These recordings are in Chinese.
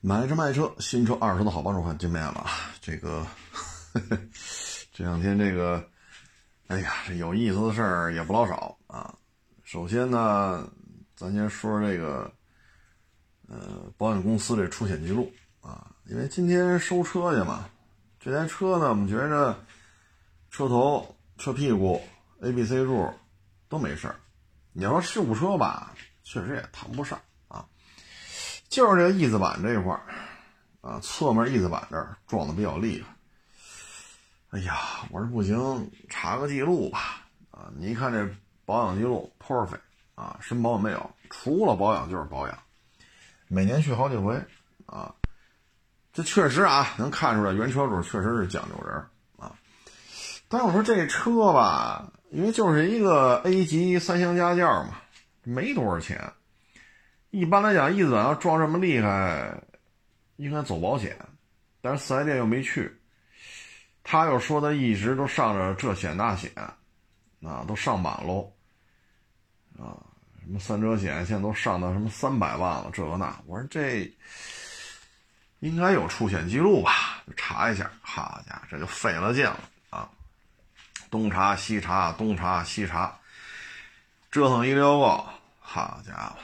买车卖车，新车二手车的好帮手，看见面了。这个这两天这个，哎呀，这有意思的事儿也不老少啊。首先呢，咱先说这个，呃，保险公司这出险记录啊，因为今天收车去嘛，这台车呢，我们觉着车头、车屁股、A、B、C 柱都没事儿。你要说事故车吧，确实也谈不上。就是这个翼子板这一块儿，啊，侧面翼子板这儿撞的比较厉害。哎呀，我说不行，查个记录吧。啊，你一看这保养记录，perfect，啊，什么毛病没有？除了保养就是保养，每年去好几回，啊，这确实啊，能看出来原车主确实是讲究人啊。但是我说这车吧，因为就是一个 A 级三厢家轿嘛，没多少钱。一般来讲，翼子板要撞这么厉害，应该走保险，但是四 S 店又没去，他又说他一直都上着这险那险，啊，都上满喽，啊，什么三者险现在都上到什么三百万了，这个那，我说这应该有出险记录吧？查一下，好家伙，这就费了劲了啊，东查西查，东查西查，折腾一溜够，好家伙！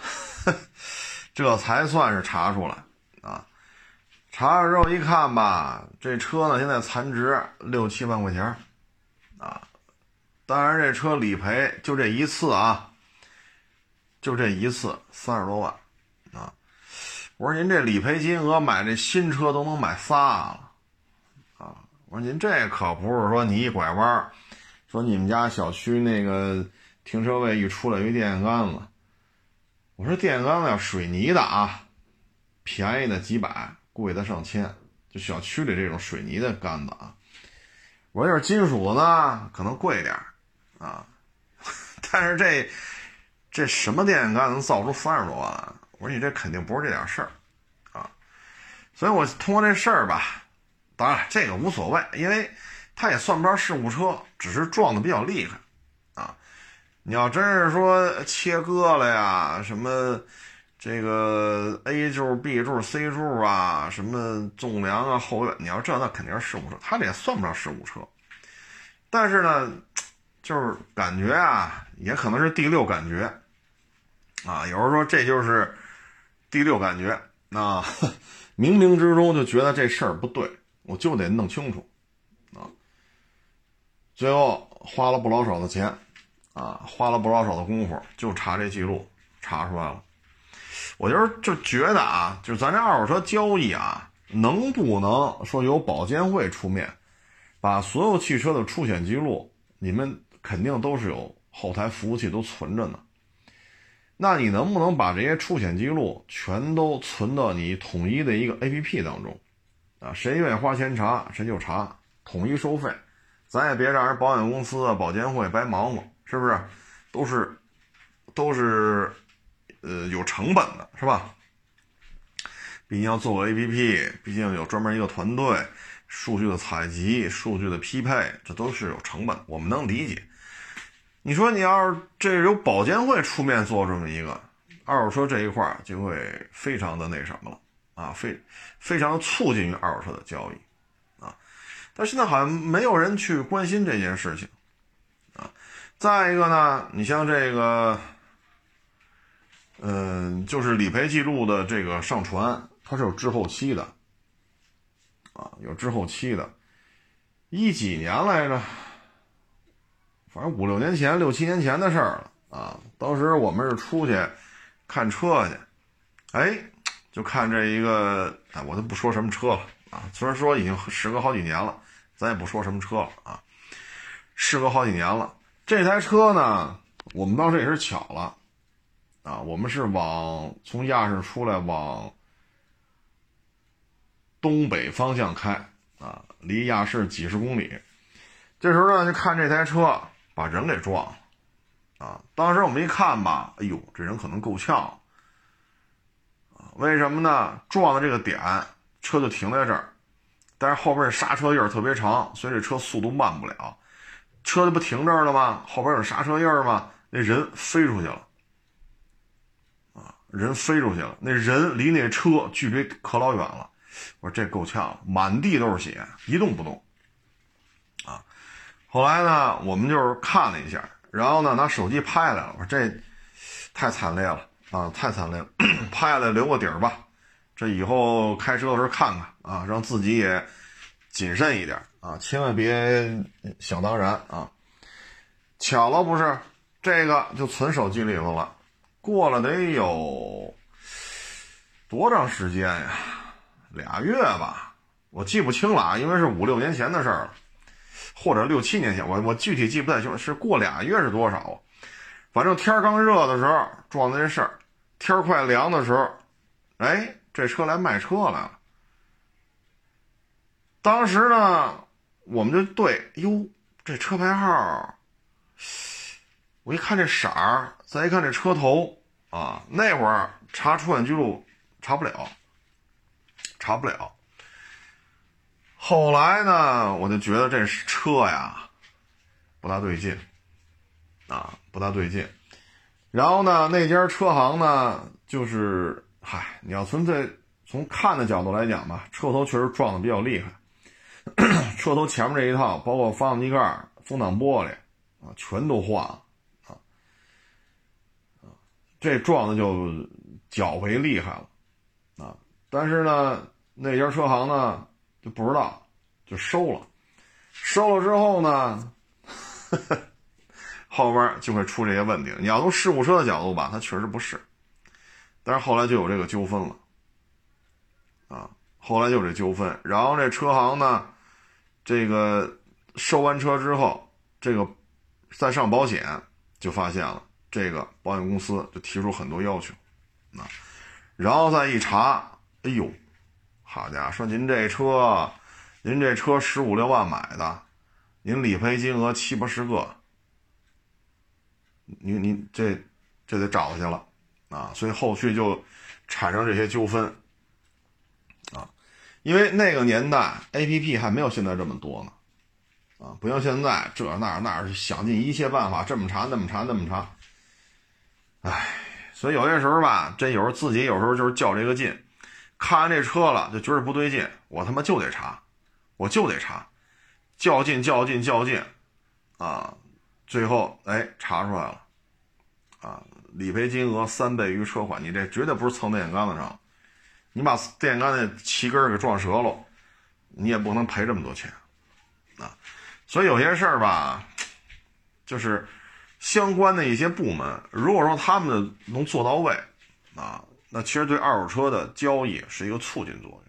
这才算是查出来啊！查了之后一看吧，这车呢现在残值六七万块钱啊。当然这车理赔就这一次啊，就这一次三十多万啊。我说您这理赔金额买这新车都能买仨了啊！我说您这可不是说你一拐弯，说你们家小区那个停车位一出来一电线杆子。我说电线杆子要水泥的啊，便宜的几百，贵的上千。就小区里这种水泥的杆子啊，我说要是金属的呢，可能贵点啊。但是这这什么电线杆能造出三十多万？我说你这肯定不是这点事儿啊。所以我通过这事儿吧，当然这个无所谓，因为它也算不上事故车，只是撞的比较厉害。你要真是说切割了呀，什么这个 A 柱、B 柱、C 柱啊，什么纵梁啊、后院，你要这那肯定是事故车，它这也算不上事故车。但是呢，就是感觉啊，也可能是第六感觉啊。有人说这就是第六感觉啊，冥冥之中就觉得这事儿不对，我就得弄清楚啊。最后花了不老少的钱。啊，花了不少少的功夫，就查这记录，查出来了。我就是就觉得啊，就咱这二手车交易啊，能不能说由保监会出面，把所有汽车的出险记录，你们肯定都是有后台服务器都存着呢。那你能不能把这些出险记录全都存到你统一的一个 APP 当中？啊，谁愿意花钱查，谁就查，统一收费，咱也别让人保险公司啊、保监会白忙活。是不是都是都是呃有成本的，是吧？毕竟要做个 APP，毕竟有专门一个团队，数据的采集、数据的匹配，这都是有成本，我们能理解。你说你要是这由保监会出面做这么一个二手车这一块，就会非常的那什么了啊，非非常促进于二手车的交易啊。但现在好像没有人去关心这件事情。再一个呢，你像这个，嗯，就是理赔记录的这个上传，它是有滞后期的，啊，有滞后期的，一几年来着，反正五六年前、六七年前的事儿了啊。当时我们是出去看车去，哎，就看这一个，哎，我都不说什么车了啊。虽然说已经时隔好几年了，咱也不说什么车了啊，时隔好几年了。这台车呢，我们当时也是巧了，啊，我们是往从亚市出来往东北方向开，啊，离亚市几十公里。这时候呢，就看这台车把人给撞了，啊，当时我们一看吧，哎呦，这人可能够呛，啊，为什么呢？撞的这个点，车就停在这儿，但是后边刹车印儿特别长，所以这车速度慢不了。车不停这儿了吗？后边有刹车印儿吗？那人飞出去了，啊，人飞出去了，那人离那车距离可老远了。我说这够呛，满地都是血，一动不动。啊，后来呢，我们就是看了一下，然后呢，拿手机拍下来了。我说这太惨烈了啊，太惨烈了，拍下来留个底儿吧。这以后开车的时候看看啊，让自己也谨慎一点啊，千万别想当然啊。巧了不是，这个就存手机里头了。过了得有多长时间呀？俩月吧，我记不清了啊，因为是五六年前的事儿了，或者六七年前，我我具体记不太清，是过俩月是多少？反正天刚热的时候撞的这事儿，天快凉的时候，哎，这车来卖车来了。当时呢，我们就对，哟，这车牌号，我一看这色儿，再一看这车头啊，那会儿查出险记录查不了。查不了。后来呢，我就觉得这车呀不大对劲，啊，不大对劲。然后呢，那家车行呢，就是嗨，你要从这从看的角度来讲吧，车头确实撞的比较厉害。车头前面这一套，包括发动机盖、风挡玻璃啊，全都换了啊，这撞的就较为厉害了啊。但是呢。那家车行呢就不知道，就收了。收了之后呢，后边就会出这些问题。你要从事故车的角度吧，它确实不是。但是后来就有这个纠纷了，啊，后来就这纠纷。然后这车行呢，这个收完车之后，这个再上保险，就发现了这个保险公司就提出很多要求，啊，然后再一查，哎呦。好家伙，说您这车，您这车十五六万买的，您理赔金额七八十个，您您这这得找去了啊！所以后续就产生这些纠纷，因为那个年代 A P P 还没有现在这么多呢。啊，不像现在这那那是想尽一切办法这么查那么查那么查，哎，所以有些时候吧，这有时候自己有时候就是较这个劲。看完这车了，就觉得不对劲，我他妈就得查，我就得查，较劲较劲较劲，啊，最后哎查出来了，啊，理赔金额三倍于车款，你这绝对不是蹭电线杆子上，你把电杆的旗根给撞折了，你也不能赔这么多钱，啊，所以有些事儿吧，就是相关的一些部门，如果说他们能做到位，啊。那其实对二手车的交易是一个促进作用，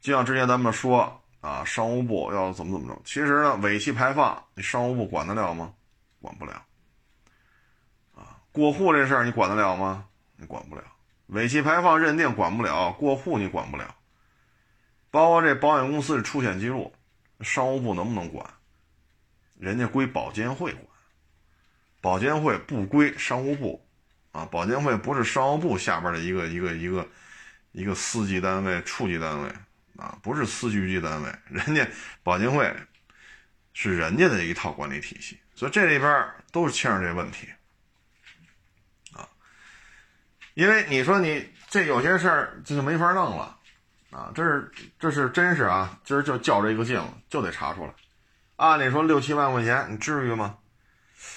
就像之前咱们说啊，商务部要怎么怎么着，其实呢，尾气排放你商务部管得了吗？管不了。啊，过户这事儿你管得了吗？你管不了。尾气排放认定管不了，过户你管不了。包括这保险公司的出险记录，商务部能不能管？人家归保监会管，保监会不归商务部。啊，保监会不是商务部下边的一个一个一个一个司级单位、处级单位啊，不是司局级单位，人家保监会是人家的一套管理体系，所以这里边都是牵扯这问题啊。因为你说你这有些事儿这就没法弄了啊，这是这是真是啊，今儿就较这个劲了，就得查出来。按理说六七万块钱，你至于吗？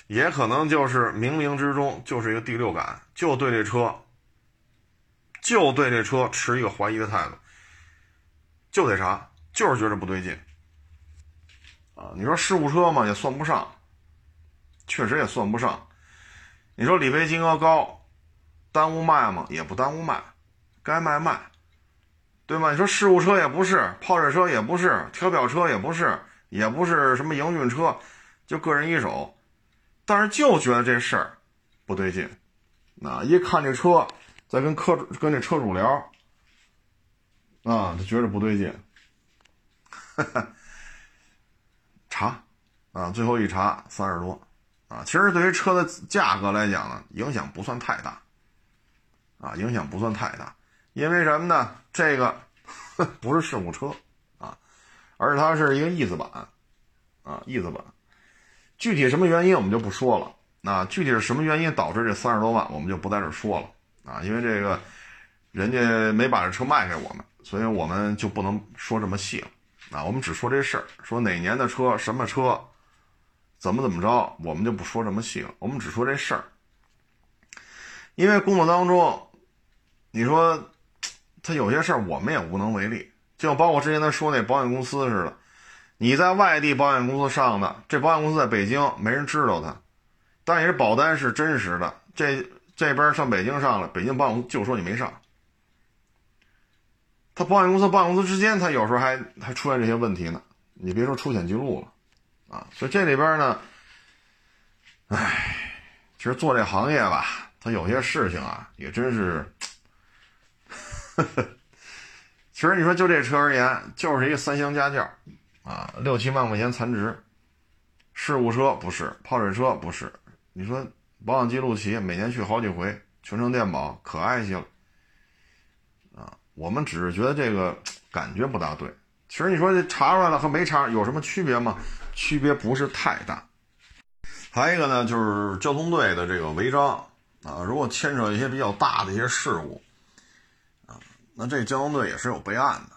也可能就是冥冥之中就是一个第六感，就对这车，就对这车持一个怀疑的态度，就得查，就是觉着不对劲，啊，你说事故车嘛也算不上，确实也算不上，你说理赔金额高，耽误卖吗？也不耽误卖，该卖卖，对吗？你说事故车也不是，泡水车也不是，调表车也不是，也不是什么营运车，就个人一手。但是就觉得这事儿不对劲，啊，一看这车在跟客跟这车主聊，啊，就觉得不对劲，哈 哈查，啊，最后一查三十多，啊，其实对于车的价格来讲呢，影响不算太大，啊，影响不算太大，因为什么呢？这个 不是事故车，啊，而是它是一个翼子板，啊翼子板。具体什么原因我们就不说了，那具体是什么原因导致这三十多万，我们就不在这说了啊，因为这个人家没把这车卖给我们，所以我们就不能说这么细了啊。我们只说这事儿，说哪年的车，什么车，怎么怎么着，我们就不说这么细了。我们只说这事儿，因为工作当中，你说他有些事儿我们也无能为力，就包括之前他说那保险公司似的，你在外地保险公司上的，这保险公司在北京没人知道他，但也是保单是真实的，这。这边上北京上了，北京保险公司就说你没上。他保险公司保险公司之间，他有时候还还出现这些问题呢。你别说出险记录了，啊，所以这里边呢，唉，其实做这行业吧，他有些事情啊，也真是，其实你说就这车而言，就是一个三厢家轿，啊，六七万块钱残值，事故车不是，泡水车不是，你说。保养记录器每年去好几回，全程电保，可爱些了。啊，我们只是觉得这个感觉不大对。其实你说这查出来了和没查有什么区别吗？区别不是太大。还有一个呢，就是交通队的这个违章啊，如果牵扯一些比较大的一些事故，那这交通队也是有备案的。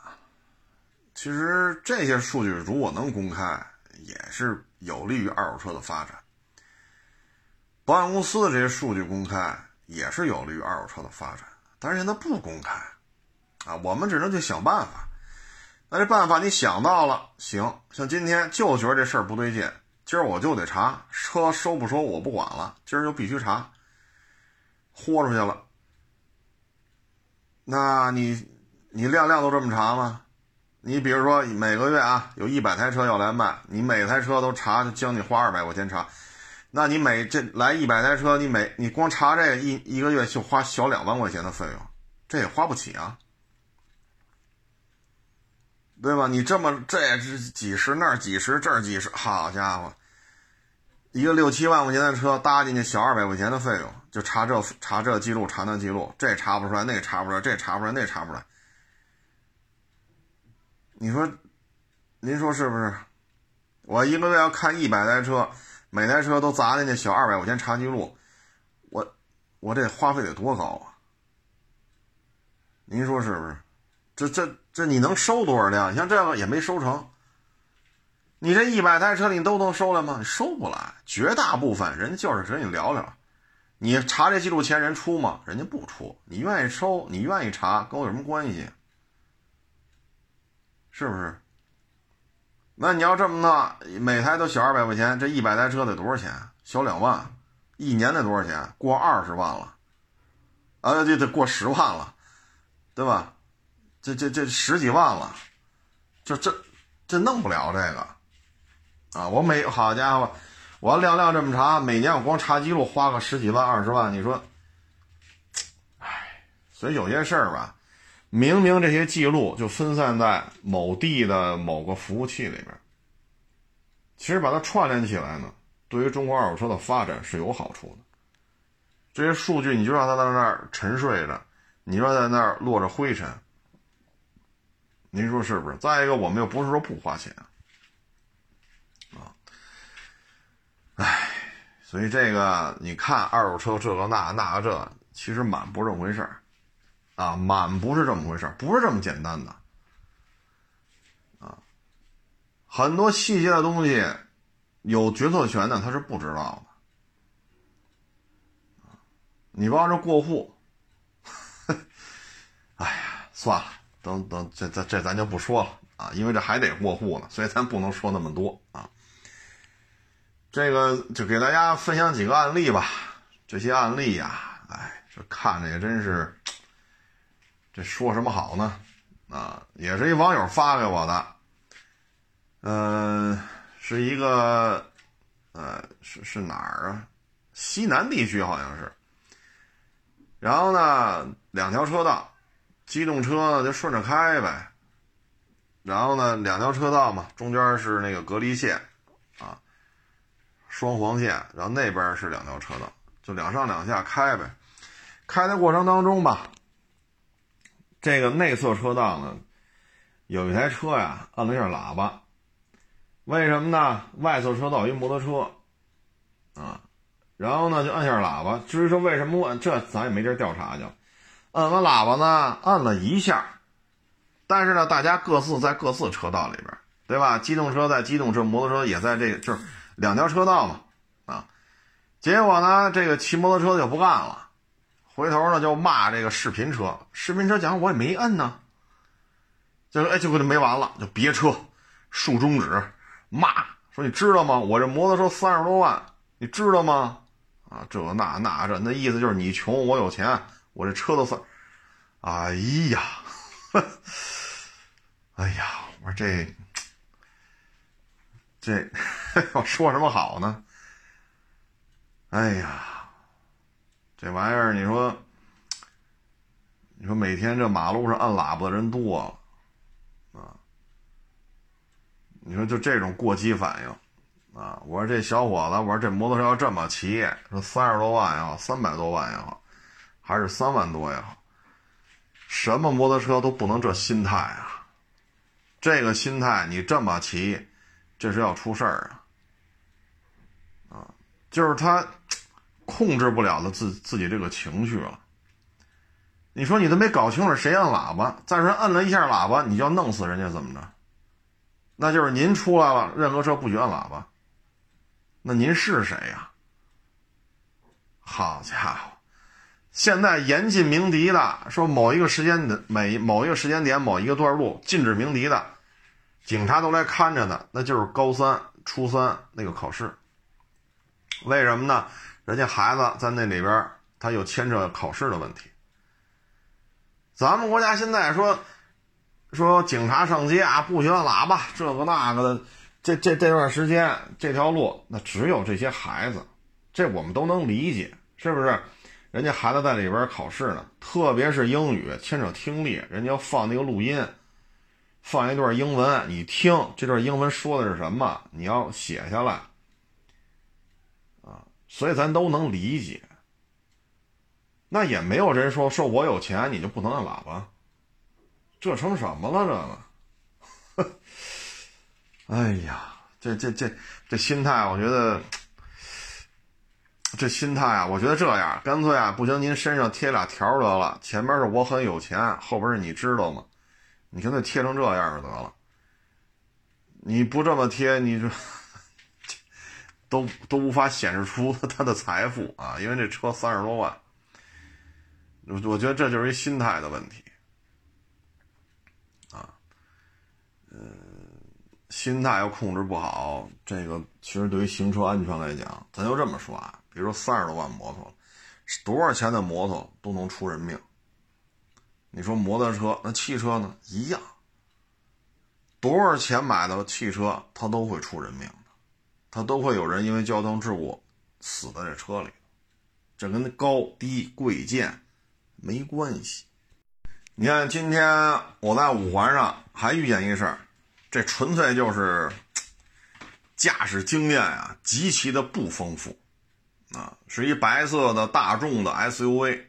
其实这些数据如果能公开，也是有利于二手车的发展。保险公司的这些数据公开也是有利于二手车的发展，但是现在不公开，啊，我们只能去想办法。那这办法你想到了，行，像今天就觉得这事儿不对劲，今儿我就得查车收不收我不管了，今儿就必须查，豁出去了。那你你量量都这么查吗？你比如说每个月啊有一百台车要来卖，你每台车都查，就将近花二百块钱查。那你每这来一百台车，你每你光查这个一一个月就花小两万块钱的费用，这也花不起啊，对吧？你这么这是几十那几十这几十，好家伙，一个六七万块钱的车搭进去小二百块钱的费用，就查这查这记录查那记录，这查不出来，那查不出来，这查不出来，那查不出来。你说，您说是不是？我一个月要看一百台车。每台车都砸进去小二百块钱查记录，我我这花费得多高啊？您说是不是？这这这你能收多少辆？你像这个也没收成。你这一百台车你都能收来吗？你收不来，绝大部分人就是跟你聊聊。你查这记录钱人出吗？人家不出。你愿意收，你愿意查，跟我有什么关系？是不是？那你要这么弄，每台都小二百块钱，这一百台车得多少钱？小两万，一年得多少钱？过二十万了，啊，这得过十万了，对吧？这这这十几万了，这这这弄不了这个，啊，我每好家伙，我要辆辆这么查，每年我光查记录花个十几万、二十万，你说，唉，所以有些事儿吧。明明这些记录就分散在某地的某个服务器里边，其实把它串联起来呢，对于中国二手车的发展是有好处的。这些数据你就让它在那儿沉睡着，你说在那儿落着灰尘，您说是不是？再一个，我们又不是说不花钱，唉，所以这个你看二手车这个那那个这，其实满不是这么回事儿。啊，满不是这么回事儿不是这么简单的，啊，很多细节的东西，有决策权的他是不知道的，你帮着过户，哎呀，算了，等等，这这这咱就不说了啊，因为这还得过户呢，所以咱不能说那么多啊。这个就给大家分享几个案例吧，这些案例呀，哎，这看着也真是。这说什么好呢？啊，也是一网友发给我的，嗯，是一个，呃，是是哪儿啊？西南地区好像是。然后呢，两条车道，机动车呢就顺着开呗。然后呢，两条车道嘛，中间是那个隔离线，双黄线。然后那边是两条车道，就两上两下开呗。开的过程当中吧。这个内侧车道呢，有一台车呀，按了一下喇叭。为什么呢？外侧车道一摩托车，啊，然后呢就按下喇叭。至于说为什么按，这咱也没地调查去。摁完喇叭呢，按了一下，但是呢，大家各自在各自车道里边，对吧？机动车在机动车，摩托车也在这个，就是两条车道嘛，啊。结果呢，这个骑摩托车就不干了，回头呢就骂这个视频车。视频车讲我也没摁呢，就哎，就给他没完了，就别车，竖中指，骂说你知道吗？我这摩托车三十多万，你知道吗？啊，这那那这，那意思就是你穷我有钱。我这车都算，哎呀，哎呀，我说这这 我说什么好呢？哎呀，这玩意儿，你说，你说每天这马路上按喇叭的人多了啊，你说就这种过激反应啊，我说这小伙子，我说这摩托车要这么骑，说三十多万也好，三百多万也好。还是三万多也好，什么摩托车都不能这心态啊！这个心态你这么骑，这是要出事儿啊！啊，就是他控制不了了自自己这个情绪了。你说你都没搞清楚谁按喇叭，再说摁了一下喇叭，你就要弄死人家怎么着？那就是您出来了，任何车不许按喇叭。那您是谁呀？好家伙！现在严禁鸣笛的，说某一个时间的每某一个时间点某一个段路禁止鸣笛的，警察都来看着呢。那就是高三、初三那个考试。为什么呢？人家孩子在那里边，他有牵扯考试的问题。咱们国家现在说说警察上街啊，不许按喇叭，这个那个的。这这这段时间这条路，那只有这些孩子，这我们都能理解，是不是？人家孩子在里边考试呢，特别是英语牵扯听力，人家要放那个录音，放一段英文，你听这段英文说的是什么，你要写下来，啊，所以咱都能理解。那也没有人说说我有钱你就不能按喇叭，这成什么了这个？哎呀，这这这这心态，我觉得。这心态啊，我觉得这样干脆啊，不行，您身上贴俩条得了，前边是我很有钱，后边是你知道吗？你干脆贴成这样就得了。你不这么贴，你这 都都无法显示出他的财富啊，因为这车三十多万。我我觉得这就是一心态的问题啊，嗯。心态要控制不好，这个其实对于行车安全来讲，咱就这么说啊。比如说三十多万摩托，多少钱的摩托都能出人命。你说摩托车，那汽车呢？一样。多少钱买的汽车，它都会出人命的，它都会有人因为交通事故死在这车里。这跟高低贵贱没关系。你看，今天我在五环上还遇见一事儿，这纯粹就是驾驶经验啊，极其的不丰富。啊，是一白色的大众的 SUV，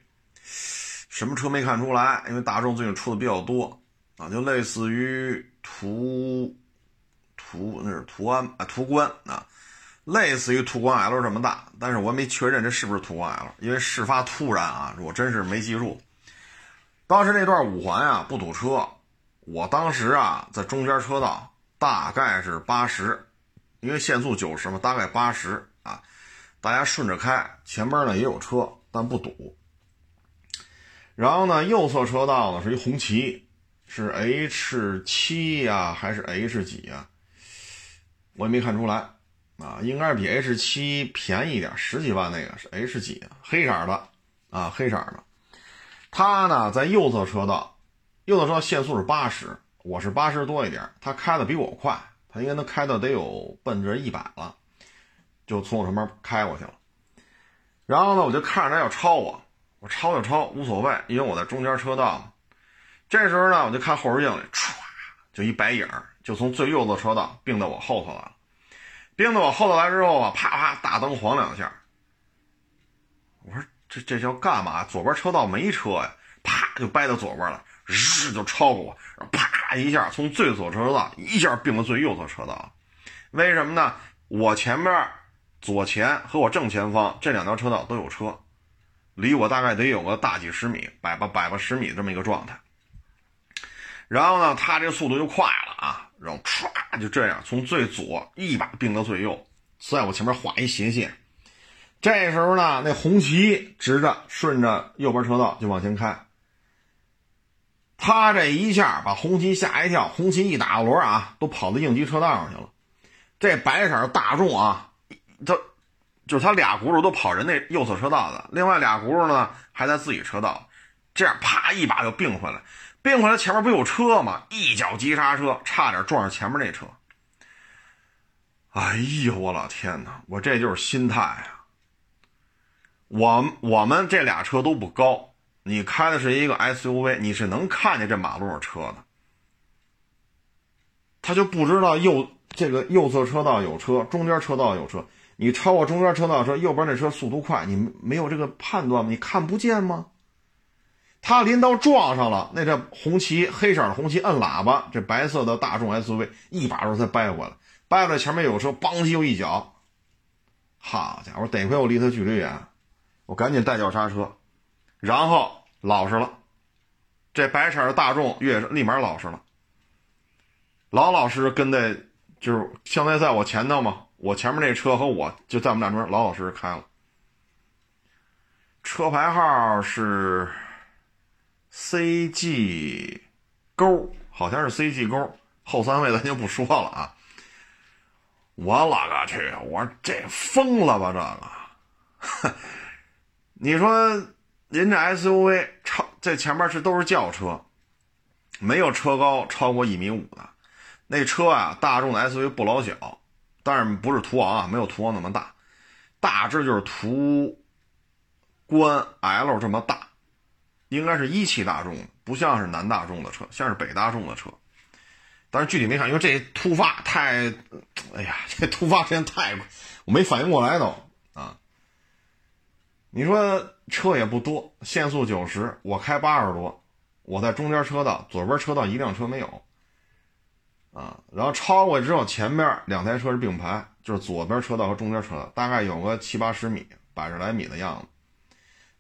什么车没看出来？因为大众最近出的比较多啊，就类似于途途那是途安啊途观啊，类似于途观 L 这么大，但是我没确认这是不是途观 L，因为事发突然啊，我真是没记住。当时那段五环啊不堵车，我当时啊在中间车道，大概是八十，因为限速九十嘛，大概八十啊。大家顺着开，前边呢也有车，但不堵。然后呢，右侧车道呢是一红旗，是 H 七呀还是 H 几呀？我也没看出来啊，应该是比 H 七便宜点，十几万那个是 H 几啊？黑色的啊，黑色的。他呢在右侧车道，右侧车道限速是八十，我是八十多一点，他开的比我快，他应该能开到得有奔着一百了。就从我身边开过去了，然后呢，我就看着他要超我，我超就超无所谓，因为我在中间车道。这时候呢，我就看后视镜里，唰，就一白影就从最右侧车道并到我后头来了。并到我后头来之后啊，啪啪大灯晃两下。我说这这叫干嘛？左边车道没车呀，啪就掰到左边了，日就超过我，啪一下从最左车道一下并到最右侧车道。为什么呢？我前边。左前和我正前方这两条车道都有车，离我大概得有个大几十米，百八百八十米这么一个状态。然后呢，他这速度就快了啊，然后唰就这样从最左一把并到最右，在我前面画一斜线。这时候呢，那红旗直着顺着右边车道就往前开。他这一下把红旗吓一跳，红旗一打轮啊，都跑到应急车道上去了。这白色大众啊，他就是他俩轱辘都跑人那右侧车道了，另外俩轱辘呢还在自己车道，这样啪一把就并回来，并回来前面不有车吗？一脚急刹车，差点撞上前面那车。哎呦我老天哪！我这就是心态啊。我我们这俩车都不高。你开的是一个 SUV，你是能看见这马路上车的，他就不知道右这个右侧车道有车，中间车道有车，你超过中间车道车，右边那车速度快，你没有这个判断吗？你看不见吗？他临到撞上了，那这红旗黑色的红旗摁喇叭，这白色的大众 SUV 一把手才掰过来，掰过来前面有车，邦叽又一脚，好家伙，得亏我离他距离远，我赶紧带脚刹车。然后老实了，这白色的大众越立马老实了，老老实实跟在，就是相当于在我前头嘛，我前面那车和我就在我们俩中间老老实实开了。车牌号是 CG 勾，好像是 CG 勾，后三位咱就不说了啊。我勒个去！我说这疯了吧这个，你说。您这 SUV 超在前面是都是轿车，没有车高超过一米五的。那车啊，大众的 SUV 不老小，但是不是途昂啊，没有途昂那么大，大致就是途观 L 这么大，应该是一汽大众，不像是南大众的车，像是北大众的车。但是具体没看，因为这突发太，哎呀，这突发时间太，我没反应过来都啊。你说车也不多，限速九十，我开八十多，我在中间车道，左边车道一辆车没有，啊，然后超过之后，前面两台车是并排，就是左边车道和中间车道，大概有个七八十米，百十来米的样子。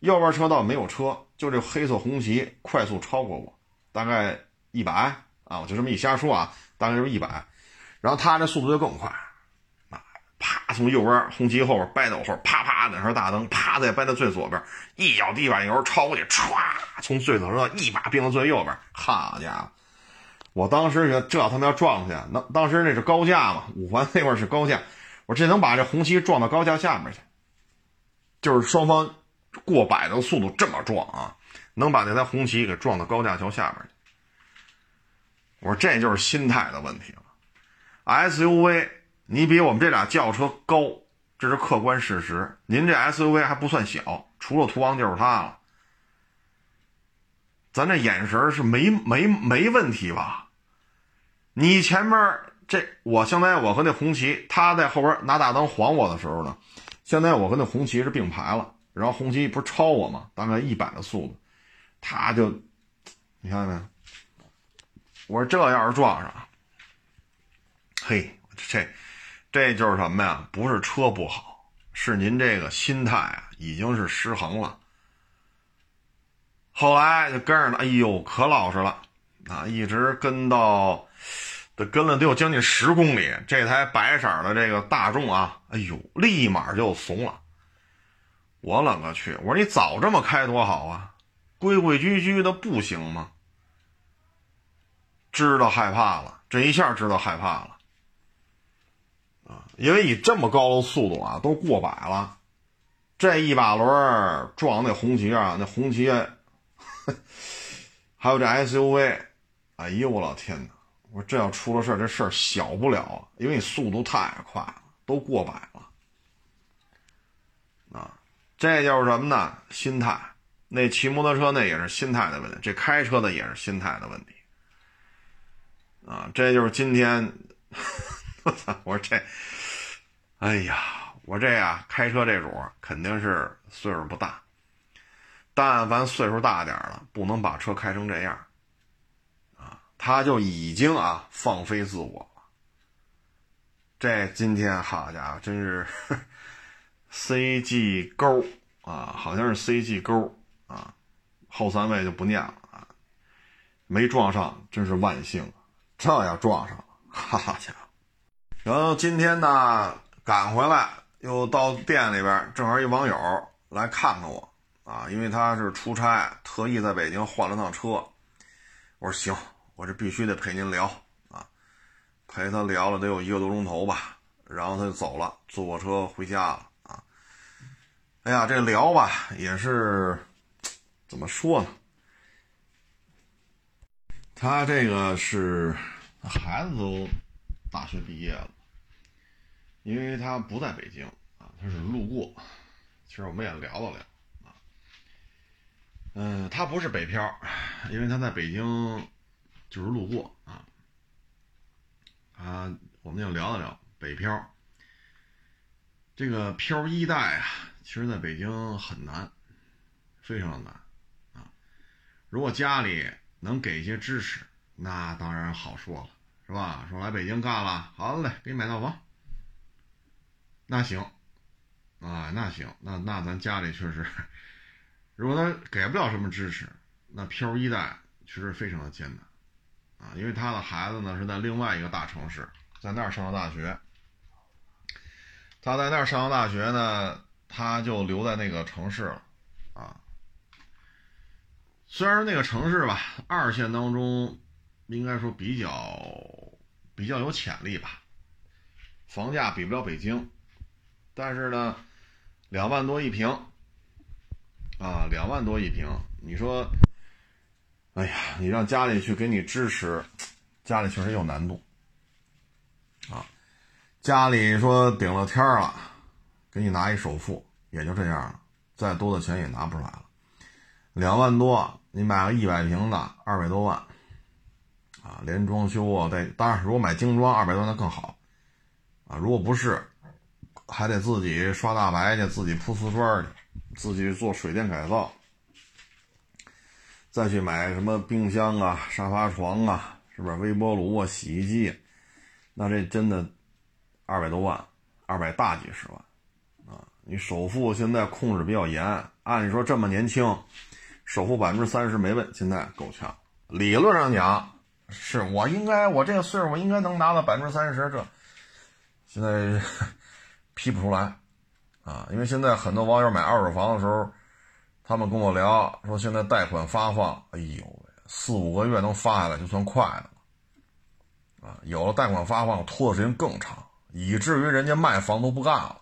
右边车道没有车，就这黑色红旗快速超过我，大概一百啊，我就这么一瞎说啊，大概就是一百，然后他这速度就更快。啊啪！从右边红旗后边掰到我后，啪啪两条大灯，啪再掰到最左边，一脚地板油超过去，歘！从最左车一把并到最右边。好家伙！我当时觉得这他妈要撞去，那当时那是高架嘛，五环那块是高架，我这能把这红旗撞到高架下面去，就是双方过百的速度这么撞啊，能把那台红旗给撞到高架桥下面去。我说这就是心态的问题了，SUV。你比我们这俩轿车高，这是客观事实。您这 SUV 还不算小，除了途昂就是它了。咱这眼神是没没没问题吧？你前面这，我相当于我和那红旗，他在后边拿大灯晃我的时候呢，相当于我和那红旗是并排了。然后红旗不是超我吗？大概一百的速度，他就，你看见没有？我说这要是撞上，嘿，这。这就是什么呀？不是车不好，是您这个心态啊，已经是失衡了。后来就跟着了，哎呦，可老实了啊！一直跟到，得跟了得有将近十公里。这台白色的这个大众啊，哎呦，立马就怂了。我勒个去！我说你早这么开多好啊，规规矩矩的不行吗？知道害怕了，这一下知道害怕了啊。因为以这么高的速度啊，都过百了，这一把轮撞那红旗啊，那红旗，还有这 SUV，哎呦我老天哪！我说这要出了事这事儿小不了，因为你速度太快了，都过百了，啊，这就是什么呢？心态。那骑摩托车那也是心态的问题，这开车的也是心态的问题，啊，这就是今天，我操！我说这。哎呀，我这呀开车这主肯定是岁数不大，但凡岁数大点了，不能把车开成这样，他就已经啊放飞自我了。这今天好家伙，真是 CG 勾啊，好像是 CG 勾啊，后三位就不念了啊，没撞上，真是万幸，这要撞上了，哈家伙！然后今天呢，赶回来又到店里边，正好一网友来看看我啊，因为他是出差，特意在北京换了趟车，我说行，我这必须得陪您聊啊，陪他聊了得有一个多钟头吧，然后他就走了，坐火车回家了啊。哎呀，这聊吧也是，怎么说呢？他这个是孩子都大学毕业了，因为他不在北京啊，他是路过。其实我们也聊了聊啊，嗯，他不是北漂，因为他在北京就是路过啊。啊，我们就聊一聊北漂，这个漂一代啊。其实，在北京很难，非常的难啊！如果家里能给一些支持，那当然好说了，是吧？说来北京干了，好嘞，给你买套房，那行啊，那行，那那咱家里确实，如果他给不了什么支持，那漂一代确实非常的艰难啊！因为他的孩子呢是在另外一个大城市，在那儿上的大学，他在那儿上的大学呢。他就留在那个城市了，啊，虽然说那个城市吧，二线当中应该说比较比较有潜力吧，房价比不了北京，但是呢，两万多一平，啊，两万多一平，你说，哎呀，你让家里去给你支持，家里确实有难度，啊，家里说顶了天了。给你拿一首付，也就这样了，再多的钱也拿不出来了。两万多，你买个一百平的，二百多万，啊，连装修啊，得当然，如果买精装，二百多那更好，啊，如果不是，还得自己刷大白去，自己铺瓷砖去，自己做水电改造，再去买什么冰箱啊、沙发床啊，是不是？微波炉啊、洗衣机，那这真的二百多万，二百大几十万啊。你首付现在控制比较严，按理说这么年轻，首付百分之三十没问，现在够呛。理论上讲，是我应该，我这个岁数我应该能拿到百分之三十，这现在 批不出来啊！因为现在很多网友买二手房的时候，他们跟我聊说，现在贷款发放，哎呦喂，四五个月能发下来就算快的了啊！有了贷款发放，拖的时间更长，以至于人家卖房都不干了。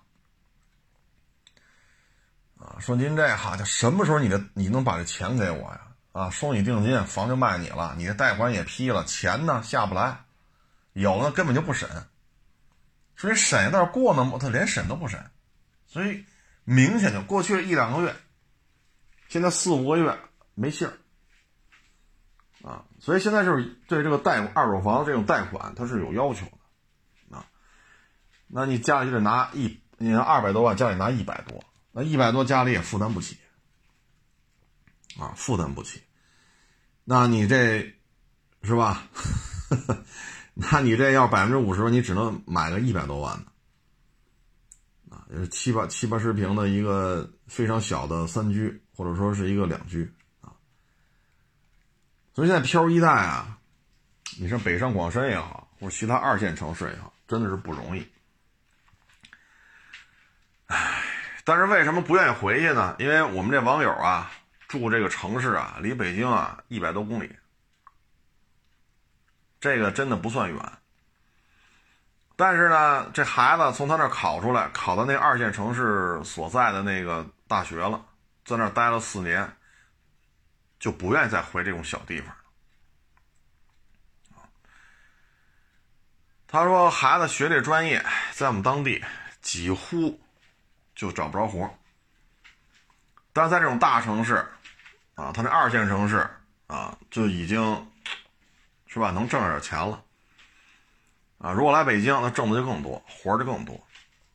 啊，说您这哈，就什么时候你的你能把这钱给我呀？啊，收你定金，房就卖你了，你的贷款也批了，钱呢下不来，有的根本就不审。说你审一道过呢吗？他连审都不审，所以明显就过去一两个月，现在四五个月没信儿。啊，所以现在就是对这个贷二手房这种贷款，它是有要求的。啊，那你家里就得拿一，你二百多万，家里拿一百多。那一百多家里也负担不起，啊，负担不起。那你这，是吧？那你这要百分之五十，你只能买个一百多万的，啊，七八七八十平的一个非常小的三居，或者说是一个两居，啊。所以现在漂一代啊，你像北上广深也好，或者其他二线城市也好，真的是不容易。唉。但是为什么不愿意回去呢？因为我们这网友啊，住这个城市啊，离北京啊一百多公里，这个真的不算远。但是呢，这孩子从他那考出来，考到那二线城市所在的那个大学了，在那待了四年，就不愿意再回这种小地方他说，孩子学这专业，在我们当地几乎。就找不着活但是在这种大城市，啊，他这二线城市啊，就已经，是吧？能挣着点钱了，啊，如果来北京，那挣的就更多，活儿就更多，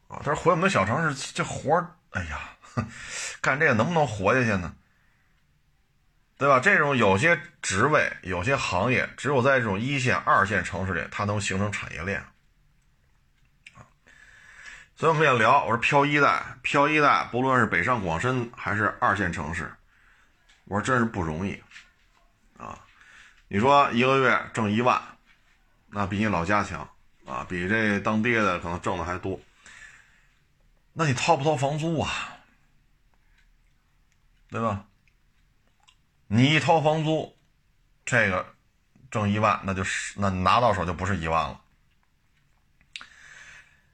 啊，他说回我们小城市，这活儿哎呀，干这个能不能活下去呢？对吧？这种有些职位、有些行业，只有在这种一线、二线城市里，它能形成产业链。啊所以我们也聊，我说漂一代，漂一代，不论是北上广深还是二线城市，我说真是不容易啊！你说一个月挣一万，那比你老家强啊，比这当爹的可能挣的还多。那你掏不掏房租啊？对吧？你一掏房租，这个挣一万，那就是那拿到手就不是一万了。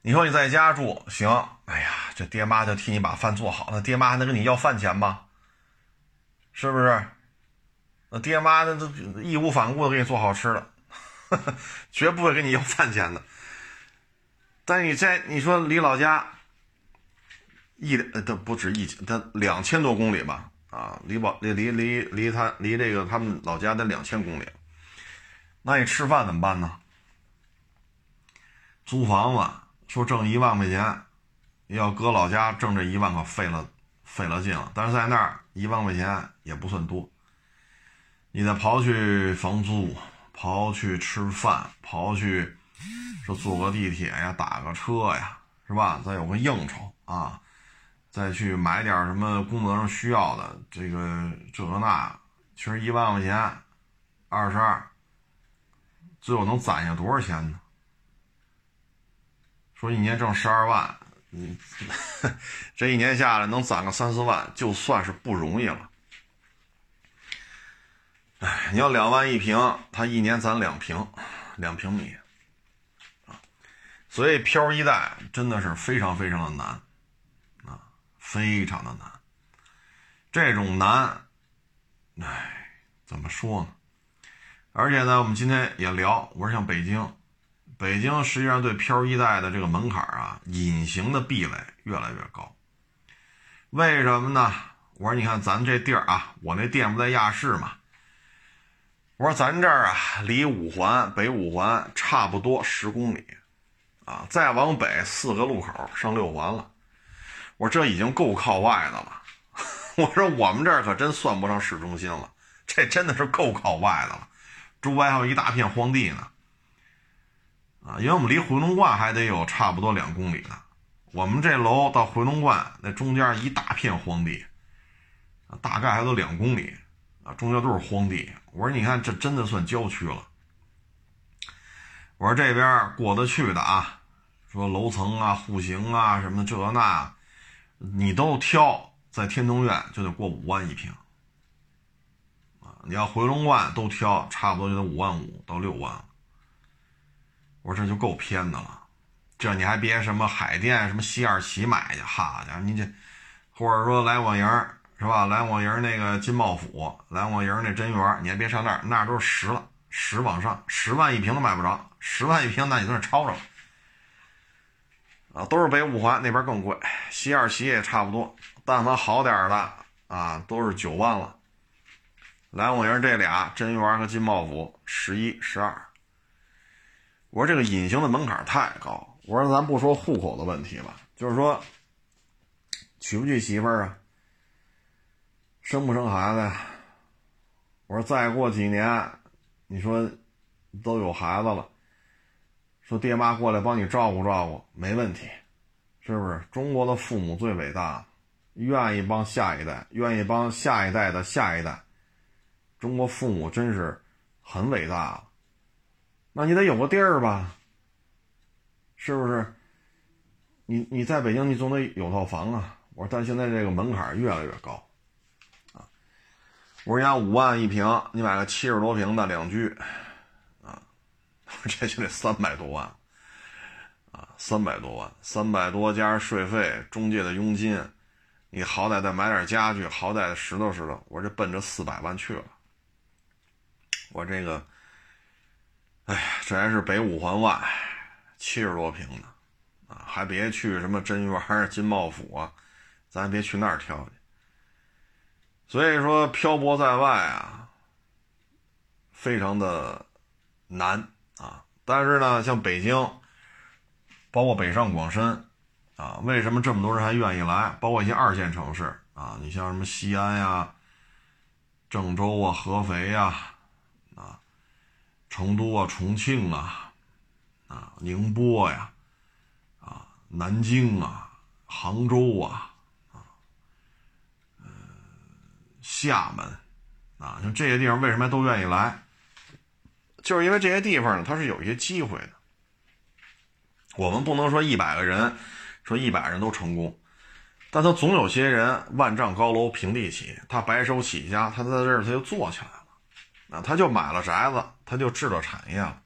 你说你在家住行，哎呀，这爹妈就替你把饭做好，那爹妈还能跟你要饭钱吗？是不是？那爹妈那都义无反顾的给你做好吃的，绝不会跟你要饭钱的。但你在你说离老家一呃都不止一他两千多公里吧？啊，离宝离离离离他离这个他们老家得两千公里，那你吃饭怎么办呢？租房子。说挣一万块钱，要搁老家挣这一万可费了费了劲了。但是在那儿一万块钱也不算多。你再刨去房租，刨去吃饭，刨去说坐个地铁呀、打个车呀，是吧？再有个应酬啊，再去买点什么工作上需要的这个这个那，其实一万块钱，二十二，最后能攒下多少钱呢？说一年挣十二万，你 这一年下来能攒个三四万，就算是不容易了。你要两万一平，他一年攒两平，两平米啊。所以漂一代真的是非常非常的难啊，非常的难。这种难，哎，怎么说呢？而且呢，我们今天也聊，我说像北京。北京实际上对漂一代的这个门槛啊，隐形的壁垒越来越高。为什么呢？我说，你看咱这地儿啊，我那店不在亚市嘛。我说咱这儿啊，离五环北五环差不多十公里，啊，再往北四个路口上六环了。我说这已经够靠外的了。我说我们这儿可真算不上市中心了，这真的是够靠外的了。周围还有一大片荒地呢。啊，因为我们离回龙观还得有差不多两公里呢。我们这楼到回龙观那中间一大片荒地，大概还都两公里，啊，中间都是荒地。我说，你看这真的算郊区了。我说这边过得去的啊，说楼层啊、户型啊什么这那，你都挑，在天通苑就得过五万一平，啊，你要回龙观都挑，差不多就得五万五到六万。我说这就够偏的了，这你还别什么海淀、什么西二旗买去，好家伙，你这，或者说来我营是吧？来我营那个金茂府，来我营那真园，你还别上那儿，那儿都是十了，十往上，十万一平都买不着，十万一平那你在那抄着了，啊，都是北五环那边更贵，西二旗也差不多，但凡好点的啊，都是九万了。来我营这俩真园和金茂府，十一、十二。我说这个隐形的门槛太高。我说咱不说户口的问题吧，就是说娶不娶媳妇儿啊，生不生孩子呀？我说再过几年，你说都有孩子了，说爹妈过来帮你照顾照顾，没问题，是不是？中国的父母最伟大，愿意帮下一代，愿意帮下一代的下一代。中国父母真是很伟大了。那你得有个地儿吧，是不是？你你在北京，你总得有套房啊。我说，但现在这个门槛越来越高，我说人家五万一平，你买个七十多平的两居，啊，这就得三百多万，啊，三百多万，三百多加上税费、中介的佣金，你好歹再买点家具，好歹拾掇拾掇。我这奔着四百万去了，我这个。哎呀，这还是北五环外，七十多平的，啊，还别去什么真园、金茂府啊，咱别去那儿挑。所以说，漂泊在外啊，非常的难啊。但是呢，像北京，包括北上广深，啊，为什么这么多人还愿意来？包括一些二线城市啊，你像什么西安呀、郑州啊、合肥呀。啊成都啊，重庆啊，啊，宁波呀，啊，南京啊、杭州啊、啊，呃，厦门啊，像这些地方为什么都愿意来？就是因为这些地方呢，它是有一些机会的。我们不能说一百个人，说一百人都成功，但他总有些人万丈高楼平地起，他白手起家，他在这儿他就做起来了，啊，他就买了宅子，他就制造产业了。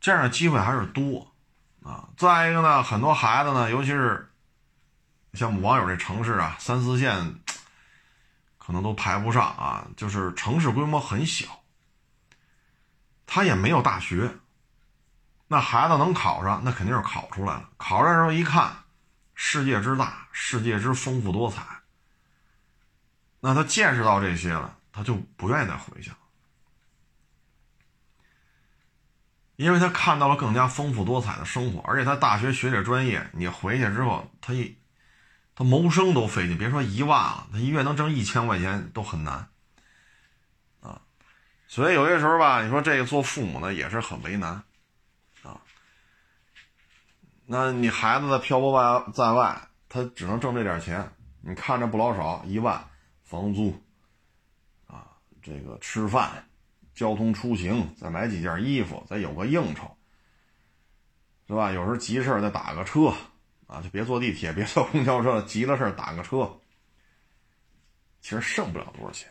这样的机会还是多，啊，再一个呢，很多孩子呢，尤其是像我们网友这城市啊，三四线可能都排不上啊，就是城市规模很小，他也没有大学。那孩子能考上，那肯定是考出来了。考上时候一看，世界之大，世界之丰富多彩。那他见识到这些了，他就不愿意再回去了，因为他看到了更加丰富多彩的生活。而且他大学学这专业，你回去之后，他一他谋生都费劲，别说一万了，他一月能挣一千块钱都很难啊。所以有些时候吧，你说这个做父母的也是很为难。啊那你孩子呢漂泊外在外，他只能挣这点钱，你看着不老少，一万房租，啊，这个吃饭、交通出行，再买几件衣服，再有个应酬，是吧？有时候急事再打个车，啊，就别坐地铁，别坐公交车，急了事打个车，其实剩不了多少钱，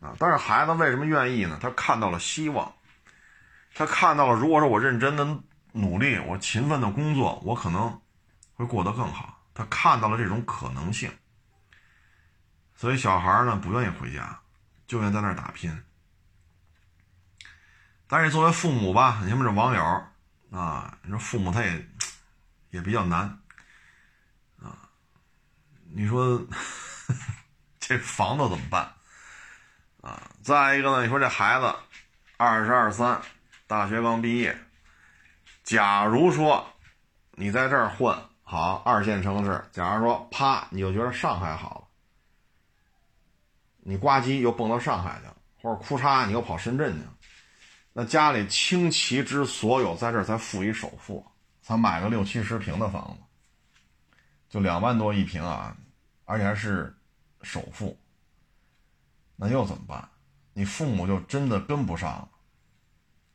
啊，但是孩子为什么愿意呢？他看到了希望，他看到了，如果说我认真的。努力，我勤奋的工作，我可能会过得更好。他看到了这种可能性，所以小孩呢不愿意回家，就愿在那儿打拼。但是作为父母吧，你们这网友啊，你说父母他也 也比较难。你说 这房子怎么办啊？再一个呢，你说这孩子二十二三，大学刚毕业。假如说你在这儿混好二线城市，假如说啪你就觉得上海好了，你呱唧又蹦到上海去了，或者哭嚓你又跑深圳去了，那家里倾其之所有在这儿才付一首付，才买个六七十平的房子，就两万多一平啊，而且还是首付，那又怎么办？你父母就真的跟不上了，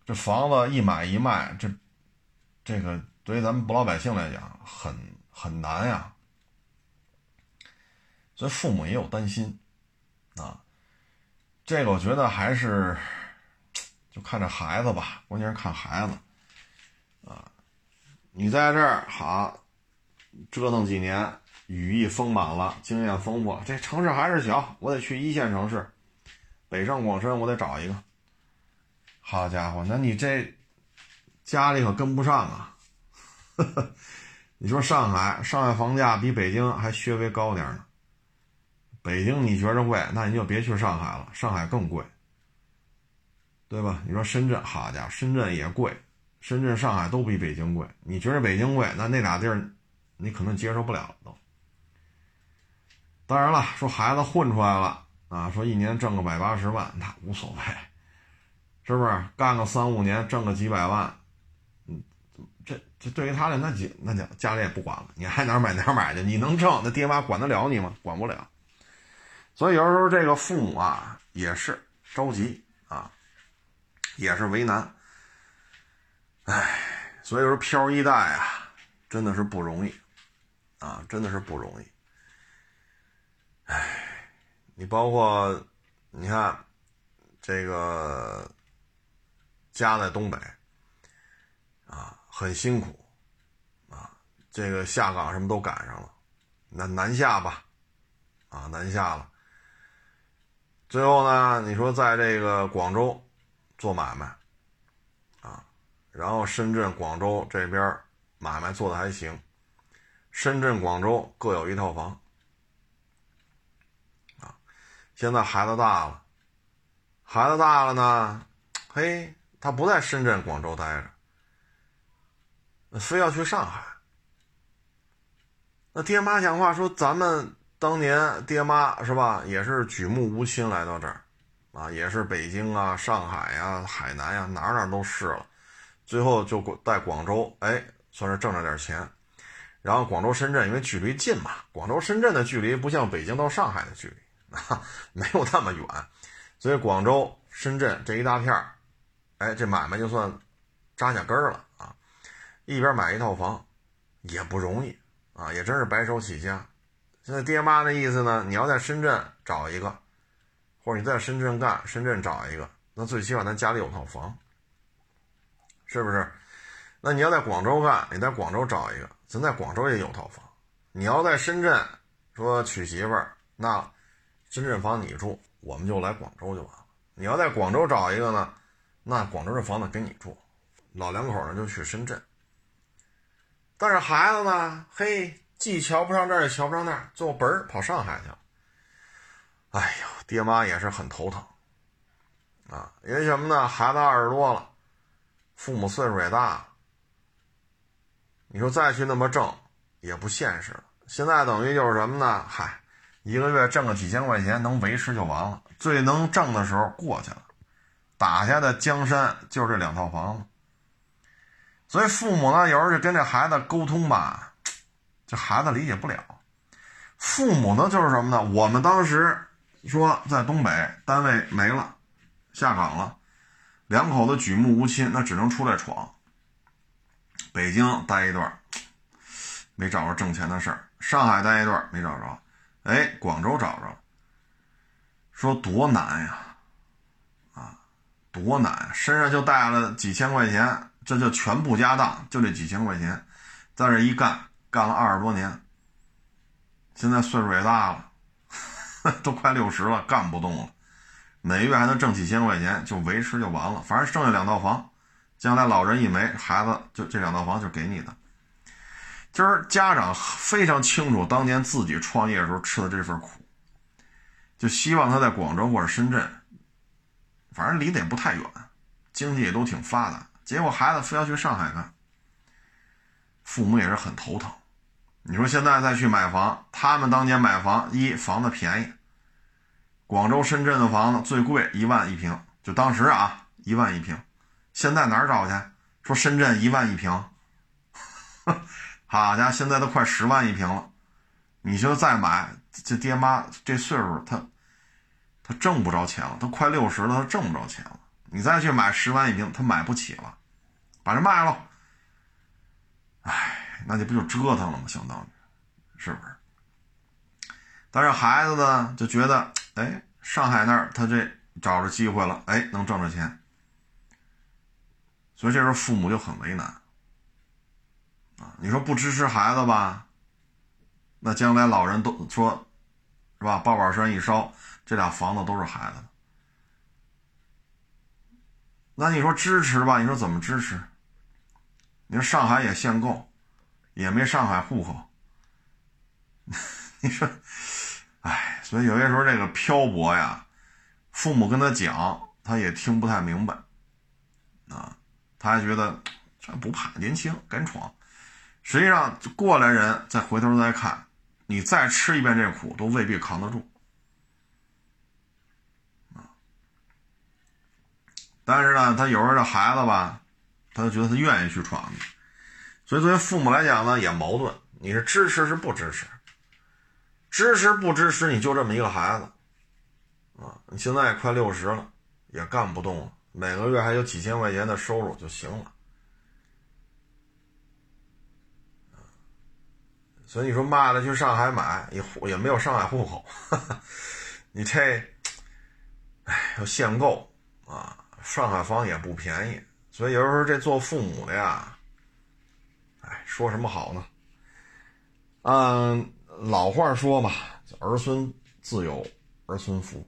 这房子一买一卖这。这个对于咱们不老百姓来讲很很难呀，所以父母也有担心啊。这个我觉得还是就看这孩子吧，关键是看孩子啊。你在这儿好折腾几年，羽翼丰满了，经验丰富，这城市还是小，我得去一线城市，北上广深，我得找一个。好家伙，那你这。家里可跟不上啊！你说上海，上海房价比北京还略微高点呢。北京你觉着贵，那你就别去上海了，上海更贵，对吧？你说深圳，好家伙，深圳也贵，深圳、上海都比北京贵。你觉着北京贵，那那俩地儿你可能接受不了都。当然了，说孩子混出来了啊，说一年挣个百八十万，那无所谓，是不是？干个三五年，挣个几百万。嗯这这对于他来，那几那家家里也不管了，你爱哪买哪买去，你能挣，那爹妈管得了你吗？管不了。所以有时候这个父母啊也是着急啊，也是为难。唉，所以说漂一代啊，真的是不容易啊，真的是不容易。唉，你包括你看这个家在东北啊。很辛苦，啊，这个下岗什么都赶上了，那南下吧，啊，南下了。最后呢，你说在这个广州做买卖，啊，然后深圳、广州这边买卖做的还行，深圳、广州各有一套房，啊，现在孩子大了，孩子大了呢，嘿，他不在深圳、广州待着。非要去上海，那爹妈讲话说：“咱们当年爹妈是吧，也是举目无亲来到这儿，啊，也是北京啊、上海呀、海南呀，哪哪都试了，最后就在广州，哎，算是挣着点钱。然后广州、深圳因为距离近嘛，广州、深圳的距离不像北京到上海的距离啊，没有那么远，所以广州、深圳这一大片儿，哎，这买卖就算扎下根儿了啊。一边买一套房也不容易啊，也真是白手起家。现在爹妈的意思呢，你要在深圳找一个，或者你在深圳干，深圳找一个，那最起码咱家里有套房，是不是？那你要在广州干，你在广州找一个，咱在广州也有套房。你要在深圳说娶媳妇儿，那深圳房你住，我们就来广州就完了。你要在广州找一个呢，那广州的房子给你住，老两口呢就去深圳。但是孩子呢，嘿，既瞧不上这儿，也瞧不上那儿，最后本儿跑上海去了。哎呦，爹妈也是很头疼啊，因为什么呢？孩子二十多了，父母岁数也大。你说再去那么挣，也不现实了。现在等于就是什么呢？嗨，一个月挣个几千块钱能维持就完了。最能挣的时候过去了，打下的江山就是这两套房子。所以父母呢，有时候就跟这孩子沟通吧，这孩子理解不了。父母呢，就是什么呢？我们当时说在东北单位没了，下岗了，两口子举目无亲，那只能出来闯。北京待一段，没找着挣钱的事儿；上海待一段，没找着。哎，广州找着，说多难呀，啊，多难！身上就带了几千块钱，这就全部家当，就这几千块钱，在这一干，干了二十多年。现在岁数也大了，都快六十了，干不动了。每月还能挣几千块钱，就维持就完了。反正剩下两套房。将来老人一没，孩子就这两套房就给你的。今儿家长非常清楚当年自己创业的时候吃的这份苦，就希望他在广州或者深圳，反正离得也不太远，经济也都挺发达。结果孩子非要去上海干，父母也是很头疼。你说现在再去买房，他们当年买房一房子便宜，广州、深圳的房子最贵一万一平，就当时啊一万一平。现在哪儿找去？说深圳一万一平，好家伙，现在都快十万一平了。你就再买，这爹妈这岁数，他他挣不着钱了，都快六十了，他挣不着钱了。你再去买十万一平，他买不起了，把这卖了。哎，那你不就折腾了吗？相当于，是不是？但是孩子呢，就觉得，哎，上海那儿他这找着机会了，哎，能挣着钱。所以这时候父母就很为难，啊，你说不支持孩子吧，那将来老人都说，是吧？八宝山一烧，这俩房子都是孩子的。那你说支持吧？你说怎么支持？你说上海也限购，也没上海户口。你说，哎，所以有些时候这个漂泊呀，父母跟他讲，他也听不太明白，啊。他还觉得这不怕，年轻敢闯。实际上，过来人再回头再看，你再吃一遍这苦，都未必扛得住。但是呢，他有时候这孩子吧，他就觉得他愿意去闯所以作为父母来讲呢，也矛盾。你是支持是不支持？支持不支持？你就这么一个孩子啊，你现在也快六十了，也干不动了。每个月还有几千块钱的收入就行了，所以你说妈的去上海买也也没有上海户口，你这，哎，要限购啊，上海房也不便宜，所以有时候这做父母的呀，哎，说什么好呢？按老话说嘛，儿孙自有儿孙福。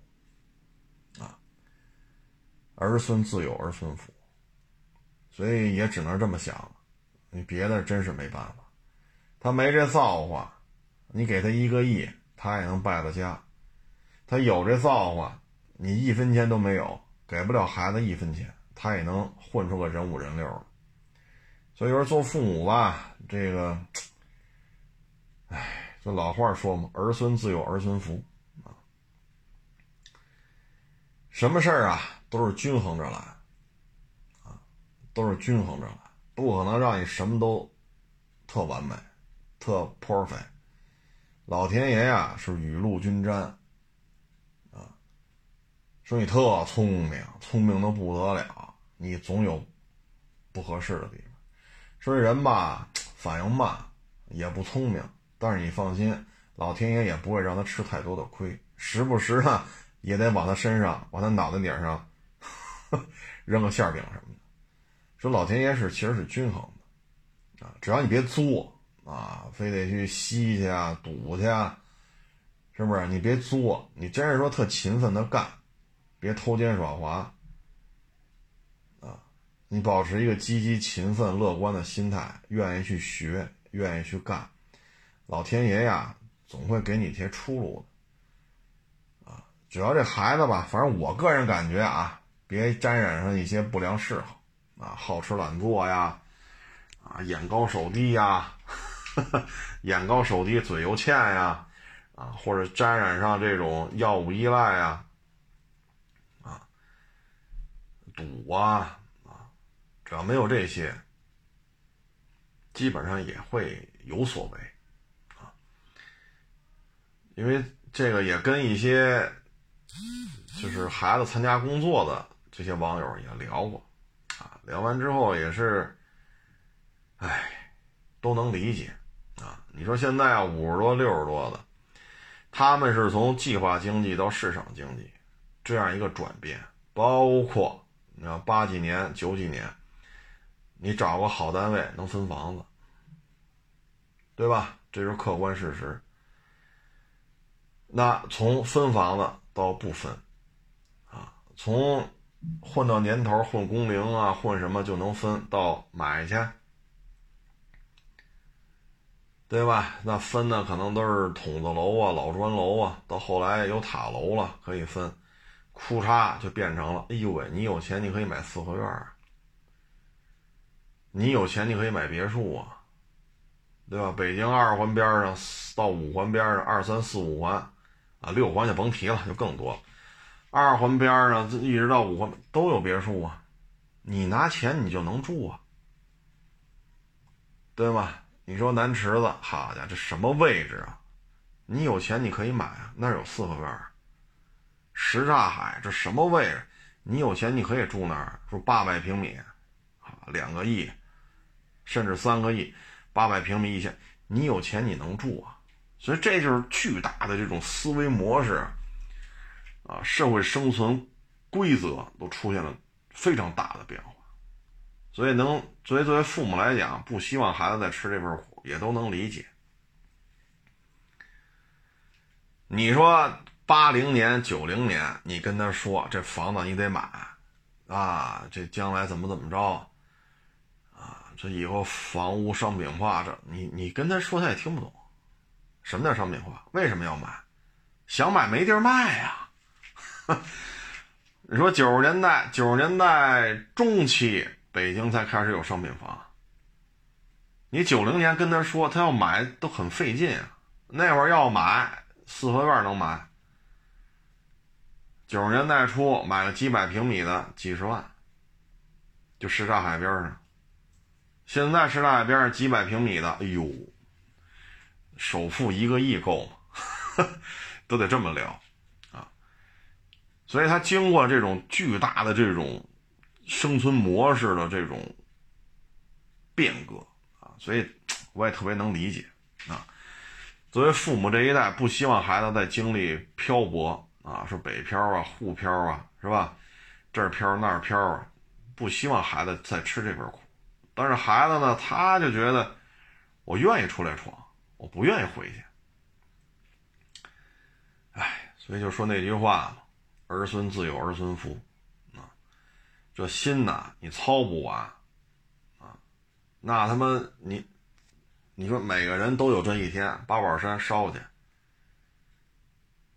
儿孙自有儿孙福，所以也只能这么想你别的真是没办法。他没这造化，你给他一个亿，他也能败了家；他有这造化，你一分钱都没有，给不了孩子一分钱，他也能混出个人五人六所以说做父母吧，这个，哎，这老话说嘛，“儿孙自有儿孙福”啊，什么事儿啊？都是均衡着来，啊，都是均衡着来，不可能让你什么都特完美，特 perfect。老天爷呀是雨露均沾，啊，说你特聪明，聪明的不得了，你总有不合适的地方。说人吧反应慢，也不聪明，但是你放心，老天爷也不会让他吃太多的亏，时不时呢也得往他身上，往他脑袋顶上扔个馅饼什么的。说老天爷是其实是均衡的，啊，只要你别作。啊，非得去吸去啊，赌去啊，是不是？你别作，你真是说特勤奋的干，别偷奸耍滑。啊，你保持一个积极、勤奋、乐观的心态，愿意去学，愿意去干，老天爷呀，总会给你一些出路的。啊，只要这孩子吧，反正我个人感觉啊，别沾染上一些不良嗜好，啊，好吃懒做呀，啊，眼高手低呀。眼高手低，嘴又欠呀，啊，或者沾染上这种药物依赖呀，啊，赌啊，啊，只要没有这些，基本上也会有所为，啊，因为这个也跟一些就是孩子参加工作的这些网友也聊过，啊，聊完之后也是，哎，都能理解。啊，你说现在，五十多、六十多的，他们是从计划经济到市场经济这样一个转变，包括你要八几年、九几年，你找个好单位能分房子，对吧？这是客观事实。那从分房子到不分，啊，从混到年头混工龄啊，混什么就能分到买去。对吧？那分的可能都是筒子楼啊、老砖楼啊，到后来有塔楼了，可以分，库嚓就变成了，哎呦喂，你有钱你可以买四合院儿，你有钱你可以买别墅啊，对吧？北京二环边上到五环边上，二三四五环，啊，六环就甭提了，就更多，二环边上一直到五环都有别墅啊，你拿钱你就能住啊，对吧？你说南池子，好家伙，这什么位置啊？你有钱你可以买啊，那儿有四合院。什刹海这什么位置？你有钱你可以住那儿，说八百平米，啊，两个亿，甚至三个亿，八百平米一千，你有钱你能住啊？所以这就是巨大的这种思维模式，啊，社会生存规则都出现了非常大的变化。所以能作为作为父母来讲，不希望孩子再吃这份苦，也都能理解。你说八零年、九零年，你跟他说这房子你得买，啊，这将来怎么怎么着，啊，这以后房屋商品化，这你你跟他说他也听不懂。什么叫商品化？为什么要买？想买没地儿卖呀。你说九十年代，九十年代中期。北京才开始有商品房。你九零年跟他说他要买都很费劲，那会儿要买四合院能买。九十年代初买了几百平米的几十万，就什刹海边上。现在什刹海边上几百平米的，哎呦，首付一个亿够吗？都得这么聊。所以他经过这种巨大的这种。生存模式的这种变革啊，所以我也特别能理解啊。作为父母这一代，不希望孩子再经历漂泊啊，说北漂啊、沪漂啊，是吧？这儿漂那儿漂啊，不希望孩子再吃这份苦。但是孩子呢，他就觉得我愿意出来闯，我不愿意回去。哎，所以就说那句话嘛：“儿孙自有儿孙福。”啊这心呐，你操不完，啊，那他妈你，你说每个人都有这一天，八宝山烧去，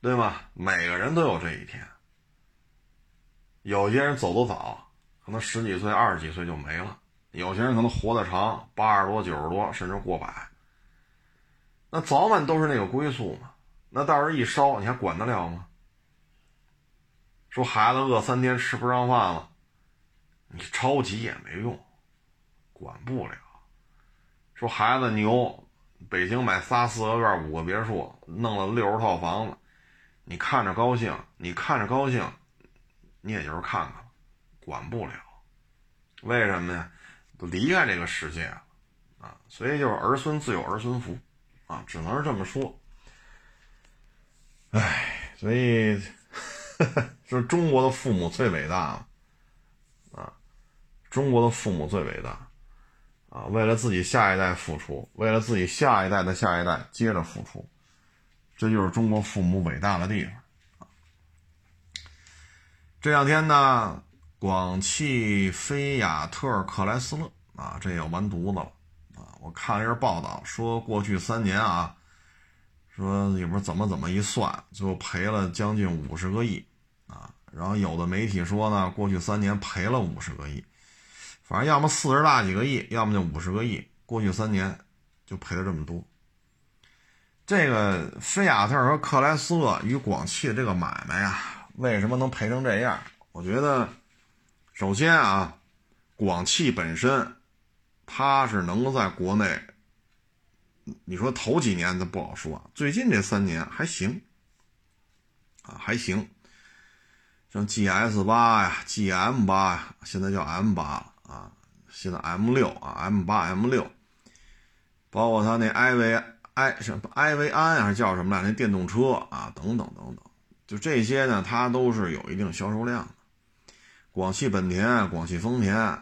对吗？每个人都有这一天。有些人走得早，可能十几岁、二十几岁就没了；有些人可能活得长，八十多、九十多，甚至过百。那早晚都是那个归宿嘛。那到时候一烧，你还管得了吗？说孩子饿三天吃不上饭了。你着急也没用，管不了，说孩子牛，北京买仨四合院五个别墅，弄了六十套房子，你看着高兴，你看着高兴，你也就是看看，管不了。为什么呀？都离开这个世界了啊！所以就是儿孙自有儿孙福啊，只能是这么说。唉，所以 是中国的父母最伟大了啊！中国的父母最伟大啊！为了自己下一代付出，为了自己下一代的下一代接着付出，这就是中国父母伟大的地方！这两天呢，广汽菲亚特克莱斯勒啊，这要完犊子了啊！我看了一篇报道，说过去三年啊。说里边怎么怎么一算，最后赔了将近五十个亿，然后有的媒体说呢，过去三年赔了五十个亿，反正要么四十大几个亿，要么就五十个亿，过去三年就赔了这么多。这个菲亚特和克莱斯勒与广汽的这个买卖呀，为什么能赔成这样？我觉得，首先啊，广汽本身它是能够在国内。你说头几年它不好说，最近这三年还行，啊还行，像 GS 八呀、GM 八呀，现在叫 M 八了啊，现在 M 六啊，M 八、M 六，包括它那 iV i 什么 iV 安还是叫什么来？那电动车啊，等等等等，就这些呢，它都是有一定销售量的。广汽本田、广汽丰田，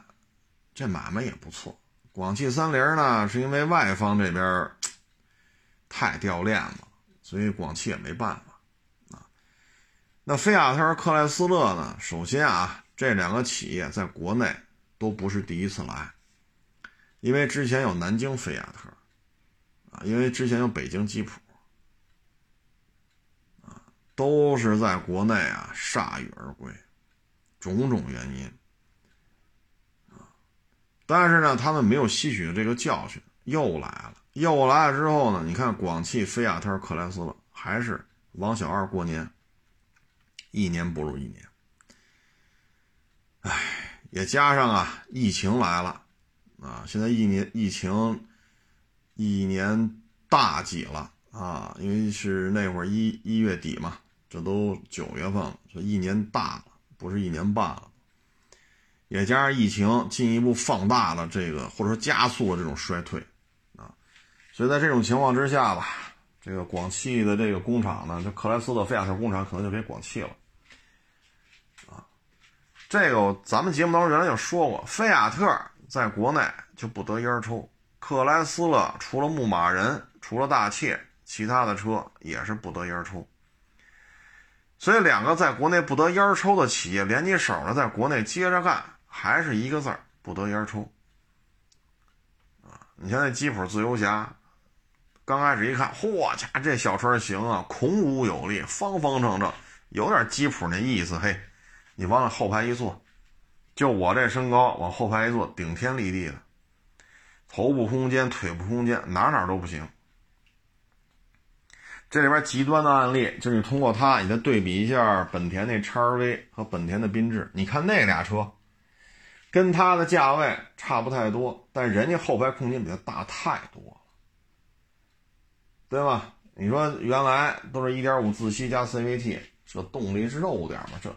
这买卖也不错。广汽三菱呢，是因为外方这边太掉链子，所以广汽也没办法。那菲亚特、克莱斯勒呢？首先啊，这两个企业在国内都不是第一次来，因为之前有南京菲亚特啊，因为之前有北京吉普啊，都是在国内啊铩羽而归，种种原因。啊但是呢，他们没有吸取这个教训，又来了，又来了之后呢，你看广汽菲亚特克莱斯勒还是王小二过年，一年不如一年。唉，也加上啊，疫情来了，啊，现在一年疫情一年大几了啊？因为是那会儿一一月底嘛，这都九月份了，这一年大了，不是一年半了。也加上疫情进一步放大了这个，或者说加速了这种衰退，啊，所以在这种情况之下吧，这个广汽的这个工厂呢，这克莱斯勒菲亚特工厂可能就给广汽了，这个咱们节目当中原来就说过，菲亚特在国内就不得烟抽，克莱斯勒除了牧马人，除了大切，其他的车也是不得烟抽。所以两个在国内不得烟抽的企业联起手来，在国内接着干。还是一个字儿，不得烟抽。啊，你像那吉普自由侠，刚开始一看，嚯家这小车行啊，孔武有力，方方正正，有点吉普那意思。嘿，你往后排一坐，就我这身高，往后排一坐，顶天立地的，头部空间、腿部空间，哪哪都不行。这里边极端的案例，就是你通过它，你再对比一下本田那叉 V 和本田的缤智，你看那俩车。跟它的价位差不太多，但人家后排空间比它大太多了，对吧？你说原来都是一点五自吸加 CVT，这动力是肉点嘛？这，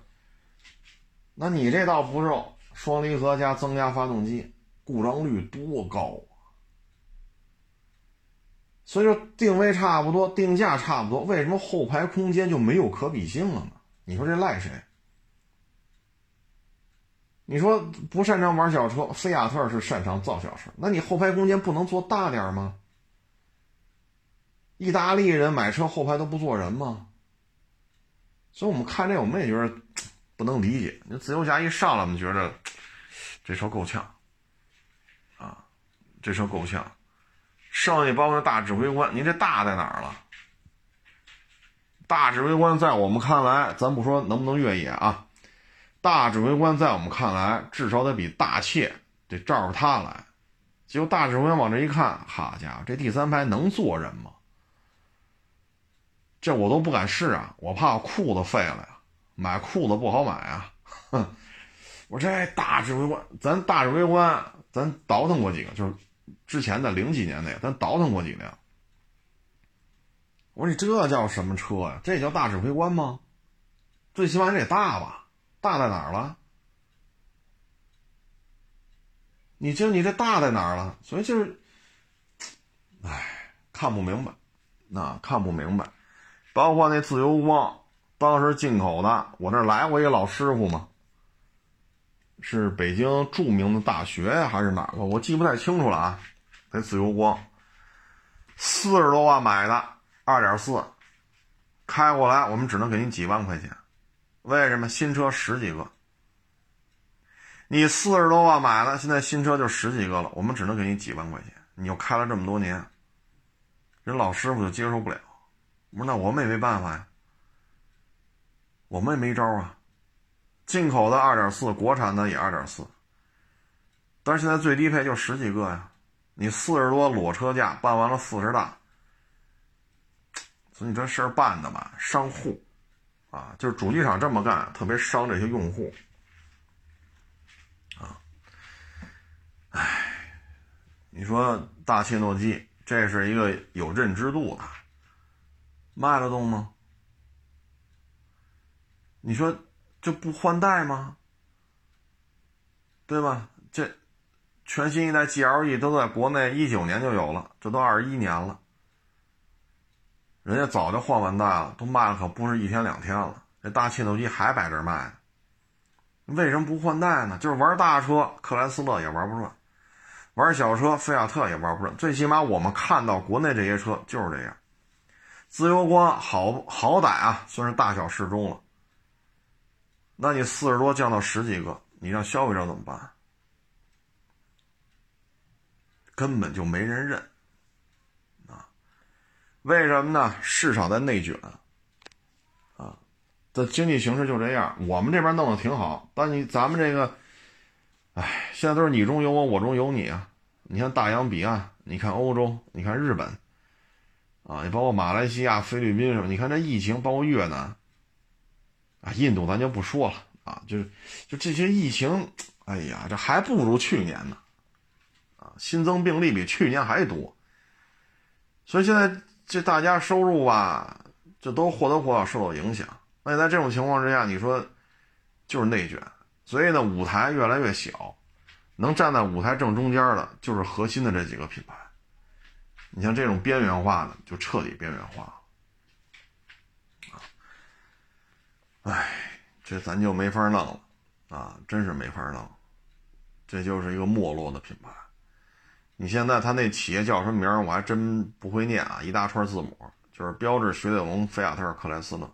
那你这倒不肉，双离合加增压发动机，故障率多高啊！所以说定位差不多，定价差不多，为什么后排空间就没有可比性了呢？你说这赖谁？你说不擅长玩小车，菲亚特是擅长造小车，那你后排空间不能做大点吗？意大利人买车后排都不坐人吗？所以我们看这，我们也觉得不能理解。那自由侠一上来，我们觉得这车够呛啊，这车够呛。剩下包括大指挥官，您这大在哪儿了？大指挥官在我们看来，咱不说能不能越野啊。大指挥官在我们看来，至少得比大切得照着他来。结果大指挥官往这一看，好家伙，这第三排能坐人吗？这我都不敢试啊，我怕裤子废了呀，买裤子不好买啊。我这大指挥官，咱大指挥官，咱倒腾过几个，就是之前的零几年的，咱倒腾过几辆。我说你这叫什么车呀？这叫大指挥官吗？最起码你得大吧？大在哪儿了？你这你这大在哪儿了？所以就是，哎，看不明白，那看不明白。包括那自由光，当时进口的，我这来过一个老师傅嘛，是北京著名的大学，还是哪个？我记不太清楚了啊。得自由光，四十多万买的，二点四，开过来我们只能给你几万块钱。为什么？新车十几个，你四十多万买了，现在新车就十几个了，我们只能给你几万块钱。你又开了这么多年，人老师傅就接受不了。我说那我们也没办法呀，我们也没招啊。进口的二点四，国产的也二点四，但是现在最低配就十几个呀。你四十多裸车价办完了四十大，所以你这事儿办的吧，伤户，啊，就是主机厂这么干，特别伤这些用户，啊，唉，你说大切诺基这是一个有认知度的，卖得动吗？你说这不换代吗？对吧？这。全新一代 GLE 都在国内一九年就有了，这都二十一年了，人家早就换完代了，都卖了可不是一天两天了。这大切动机还摆这卖，为什么不换代呢？就是玩大车，克莱斯勒也玩不转；玩小车，菲亚特也玩不转。最起码我们看到国内这些车就是这样。自由光好好歹啊，算是大小适中了。那你四十多降到十几个，你让消费者怎么办？根本就没人认，啊，为什么呢？市场在内卷，啊，这经济形势就这样。我们这边弄得挺好，但你咱们这个，哎，现在都是你中有我，我中有你啊。你看大洋彼岸，你看欧洲，你看日本，啊，你包括马来西亚、菲律宾什么，你看这疫情，包括越南，啊，印度咱就不说了啊，就是就这些疫情，哎呀，这还不如去年呢。啊新增病例比去年还多，所以现在这大家收入吧，这都或多或少受到影响。那在这种情况之下，你说就是内卷，所以呢，舞台越来越小，能站在舞台正中间的，就是核心的这几个品牌。你像这种边缘化的，就彻底边缘化了。啊，哎，这咱就没法弄了啊，真是没法弄，这就是一个没落的品牌。你现在他那企业叫什么名儿？我还真不会念啊，一大串字母，就是标致、雪铁龙、菲亚特、克莱斯勒。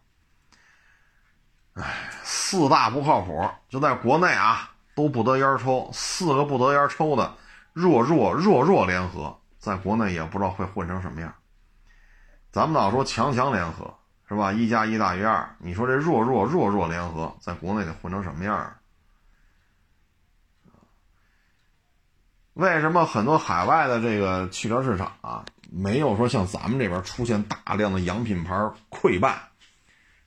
哎，四大不靠谱，就在国内啊都不得烟抽，四个不得烟抽的弱弱弱弱联合，在国内也不知道会混成什么样。咱们老说强强联合是吧？一加一大于二，你说这弱弱弱弱联合在国内得混成什么样？为什么很多海外的这个汽车市场啊，没有说像咱们这边出现大量的洋品牌溃败？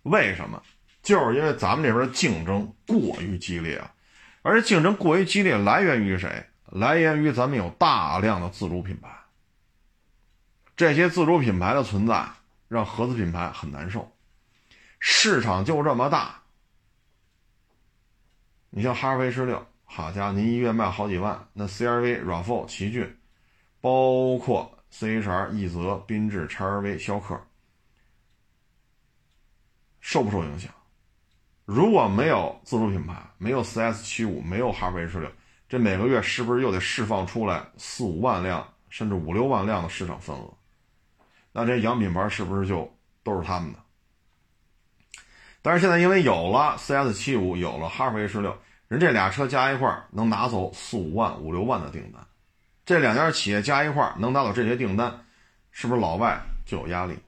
为什么？就是因为咱们这边竞争过于激烈啊，而且竞争过于激烈来源于谁？来源于咱们有大量的自主品牌。这些自主品牌的存在，让合资品牌很难受。市场就这么大，你像哈弗 H 六。好家伙，您一月卖好几万，那 CRV、RAV4、奇骏，包括 CHR、奕泽、缤智、叉 RV、逍客，受不受影响？如果没有自主品牌，没有 CS75，没有哈弗 H 六，这每个月是不是又得释放出来四五万辆，甚至五六万辆的市场份额？那这洋品牌是不是就都是他们的？但是现在因为有了 CS75，有了哈弗 H 六。人这俩车加一块能拿走四五万、五六万的订单，这两家企业加一块能拿走这些订单，是不是老外就有压力？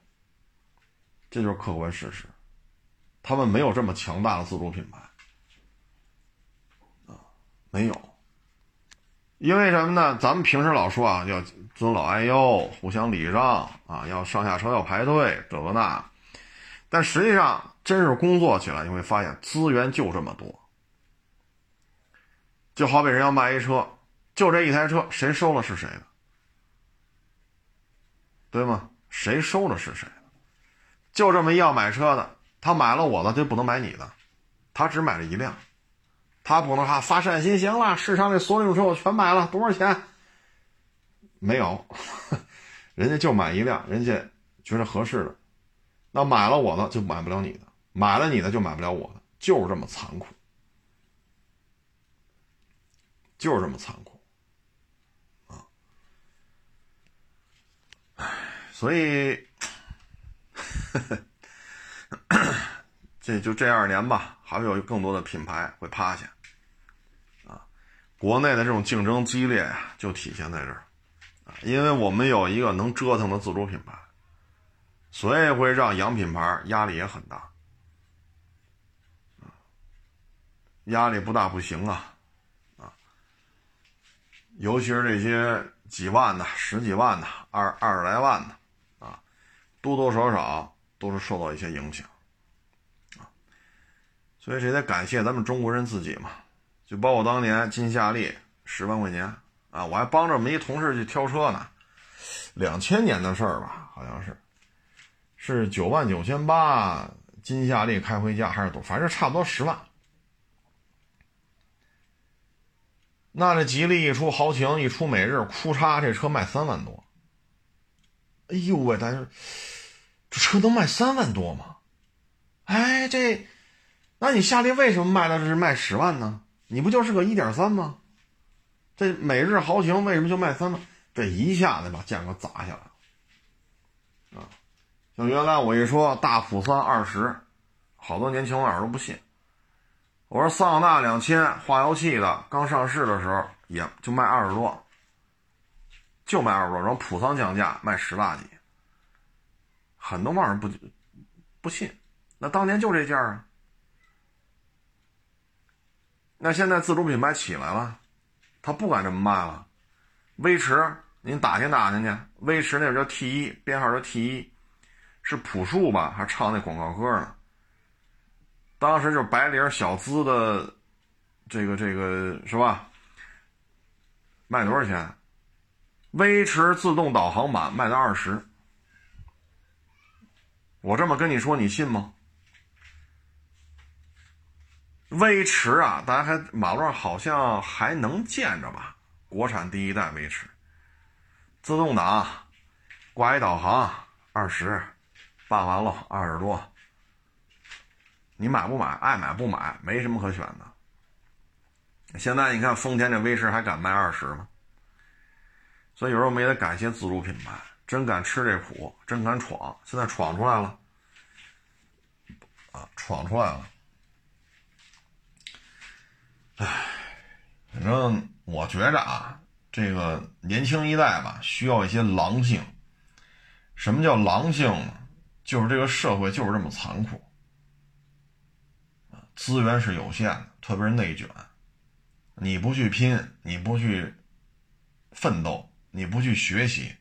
这就是客观事实，他们没有这么强大的自主品牌啊，没有。因为什么呢？咱们平时老说啊，要尊老爱幼，互相礼让啊，要上下车要排队，这个那，但实际上真是工作起来，你会发现资源就这么多。就好比人要卖一车，就这一台车，谁收了是谁的。对吗？谁收了是谁的？就这么一要买车的，他买了我的就不能买你的，他只买了一辆，他不能哈发善心，行了，市场里所有车我全买了，多少钱？没有，人家就买一辆，人家觉得合适的，那买了我的就买不了你的，买了你的就买不了我的，就是这么残酷，就是这么残酷，啊，所以，就这二年吧，还会有更多的品牌会趴下，啊，国内的这种竞争激烈呀，就体现在这儿。因为我们有一个能折腾的自主品牌，所以会让洋品牌压力也很大。压力不大不行啊，啊，尤其是这些几万的、十几万的、二二十来万的，啊，多多少少都是受到一些影响，所以这得感谢咱们中国人自己嘛，就包括当年金夏利十万块钱。啊，我还帮着我们一同事去挑车呢，两千年的事儿吧，好像是，是九万九千八，金夏利开回家还是多，反正差不多十万。那这吉利一出豪情，一出美日，哭嚓，这车卖三万多。哎呦喂，大家，这车能卖三万多吗？哎，这，那你夏利为什么卖的是卖十万呢？你不就是个一点三吗？这每日豪情为什么就卖三万？这一下子把价格砸下来了啊！像原来我一说大普三二十，好多年轻网友都不信。我说桑塔纳两千化油器的刚上市的时候也就卖二十多，就卖二十多，然后普桑降价卖十大几，很多网友不不信。那当年就这价啊！那现在自主品牌起来了。他不敢这么卖了，威驰，您打听打听去，威驰那边叫 T 一，编号叫 T 一，是朴树吧？还唱那广告歌呢。当时就是白领小资的，这个这个是吧？卖多少钱？威驰自动导航版卖到二十，我这么跟你说，你信吗？威驰啊，大家还马路上好像还能见着吧？国产第一代威驰，自动挡，挂一导航，二十，办完了二十多。你买不买？爱买不买，没什么可选的。现在你看丰田这威驰还敢卖二十吗？所以有时候我们也得感谢自主品牌，真敢吃这苦，真敢闯。现在闯出来了，啊，闯出来了。唉，反正我觉着啊，这个年轻一代吧，需要一些狼性。什么叫狼性呢？就是这个社会就是这么残酷资源是有限的，特别是内卷。你不去拼，你不去奋斗，你不去学习，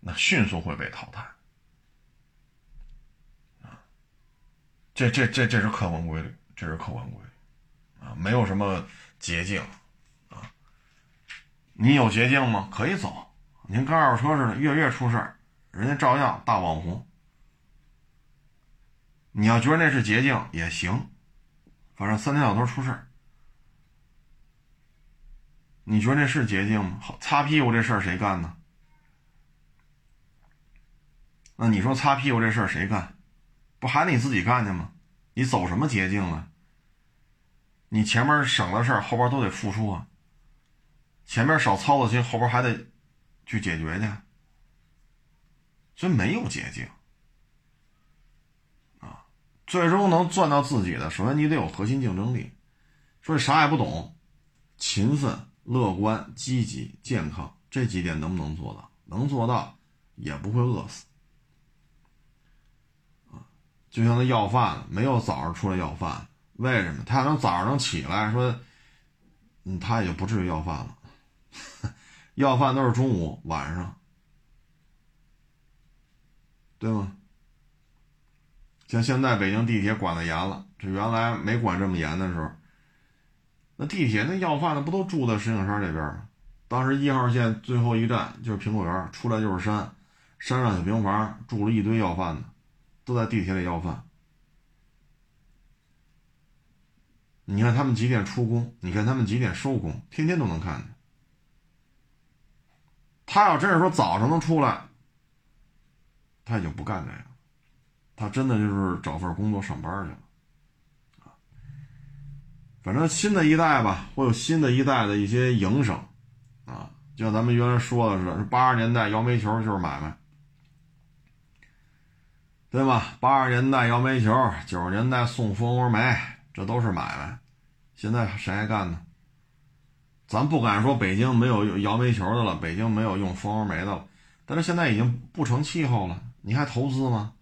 那迅速会被淘汰。啊，这这这这是客观规律，这是客观规律。没有什么捷径，啊，你有捷径吗？可以走，您跟二手车似的，月月出事，人家照样大网红。你要觉得那是捷径也行，反正三天两头出事。你觉得那是捷径吗？擦屁股这事儿谁干呢？那你说擦屁股这事儿谁干？不还得你自己干去吗？你走什么捷径了？你前面省的事儿，后边都得付出啊。前面少操的心，后边还得去解决去，所以没有捷径啊。最终能赚到自己的，首先你得有核心竞争力。说你啥也不懂，勤奋、乐观、积极、健康这几点能不能做到？能做到，也不会饿死啊。就像那要饭，没有早上出来要饭。为什么他能早上能起来说，嗯，他也不至于要饭了。要饭都是中午、晚上，对吗？像现在北京地铁管的严了，这原来没管这么严的时候，那地铁那要饭的不都住在石景山这边吗？当时一号线最后一站就是苹果园，出来就是山，山上小平房住了一堆要饭的，都在地铁里要饭。你看他们几点出工？你看他们几点收工？天天都能看见。他要真是说早上能出来，他也就不干这个，他真的就是找份工作上班去了。反正新的一代吧，会有新的一代的一些营生，啊，就像咱们原来说的似的，八十年代摇煤球就是买卖，对吧？八十年代摇煤球，九十年代送蜂窝煤，这都是买卖。现在谁还干呢？咱不敢说北京没有摇煤球的了，北京没有用蜂窝煤的了，但是现在已经不成气候了。你还投资吗？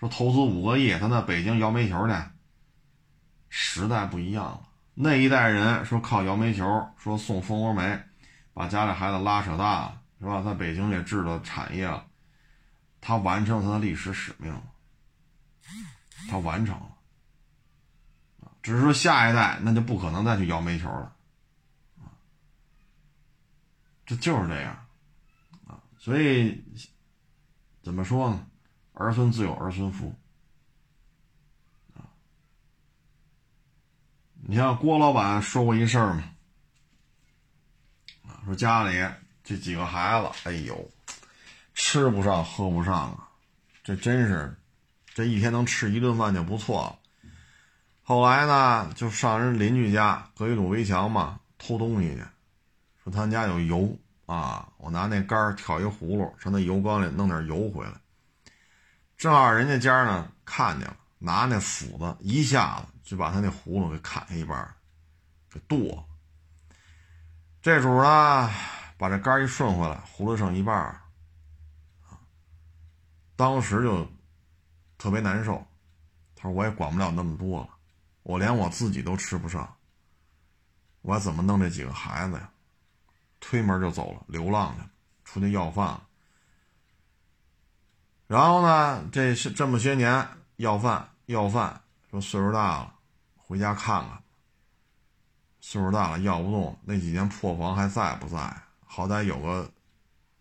说投资五个亿，他在北京摇煤球去，时代不一样了。那一代人说靠摇煤球，说送蜂窝煤，把家里孩子拉扯大了，是吧？在北京也制了产业了，他完成他的历史使命，他完成了，只是说下一代那就不可能再去摇煤球了，这就是这样，啊，所以怎么说呢？儿孙自有儿孙福。你像郭老板说过一事儿嘛，啊，说家里这几个孩子，哎呦，吃不上喝不上啊，这真是，这一天能吃一顿饭就不错了。后来呢，就上人邻居家隔一堵围墙嘛，偷东西去，说他们家有油啊，我拿那杆挑一葫芦，上那油缸里弄点油回来。正好人家家呢看见了，拿那斧子一下子。就把他那葫芦给砍一半，给剁。这主呢，把这杆一顺回来，葫芦剩一半啊，当时就特别难受。他说：“我也管不了那么多了，我连我自己都吃不上，我怎么弄这几个孩子呀？”推门就走了，流浪去了，出去要饭。然后呢，这这么些年要饭要饭，说岁数大了。回家看看，岁数大了要不动，那几间破房还在不在？好歹有个，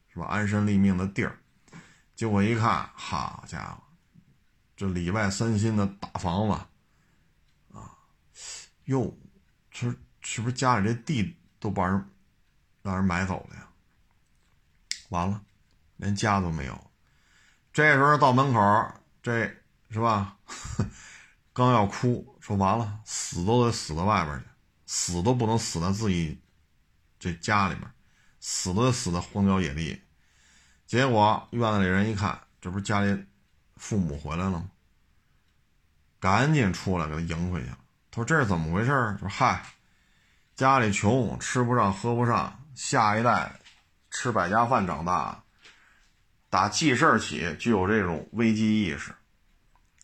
是吧？安身立命的地儿。结果一看，好家伙，这里外三新的大房子，哟，这是不是家里这地都把人让人买走了呀？完了，连家都没有。这时候到门口，这是吧？刚要哭。说完了，死都得死到外边去，死都不能死在自己这家里面，死都得死在荒郊野地。结果院子里人一看，这不是家里父母回来了吗？赶紧出来给他迎回去。说：“这是怎么回事？”说：“嗨，家里穷，吃不上喝不上，下一代吃百家饭长大，打记事起就有这种危机意识，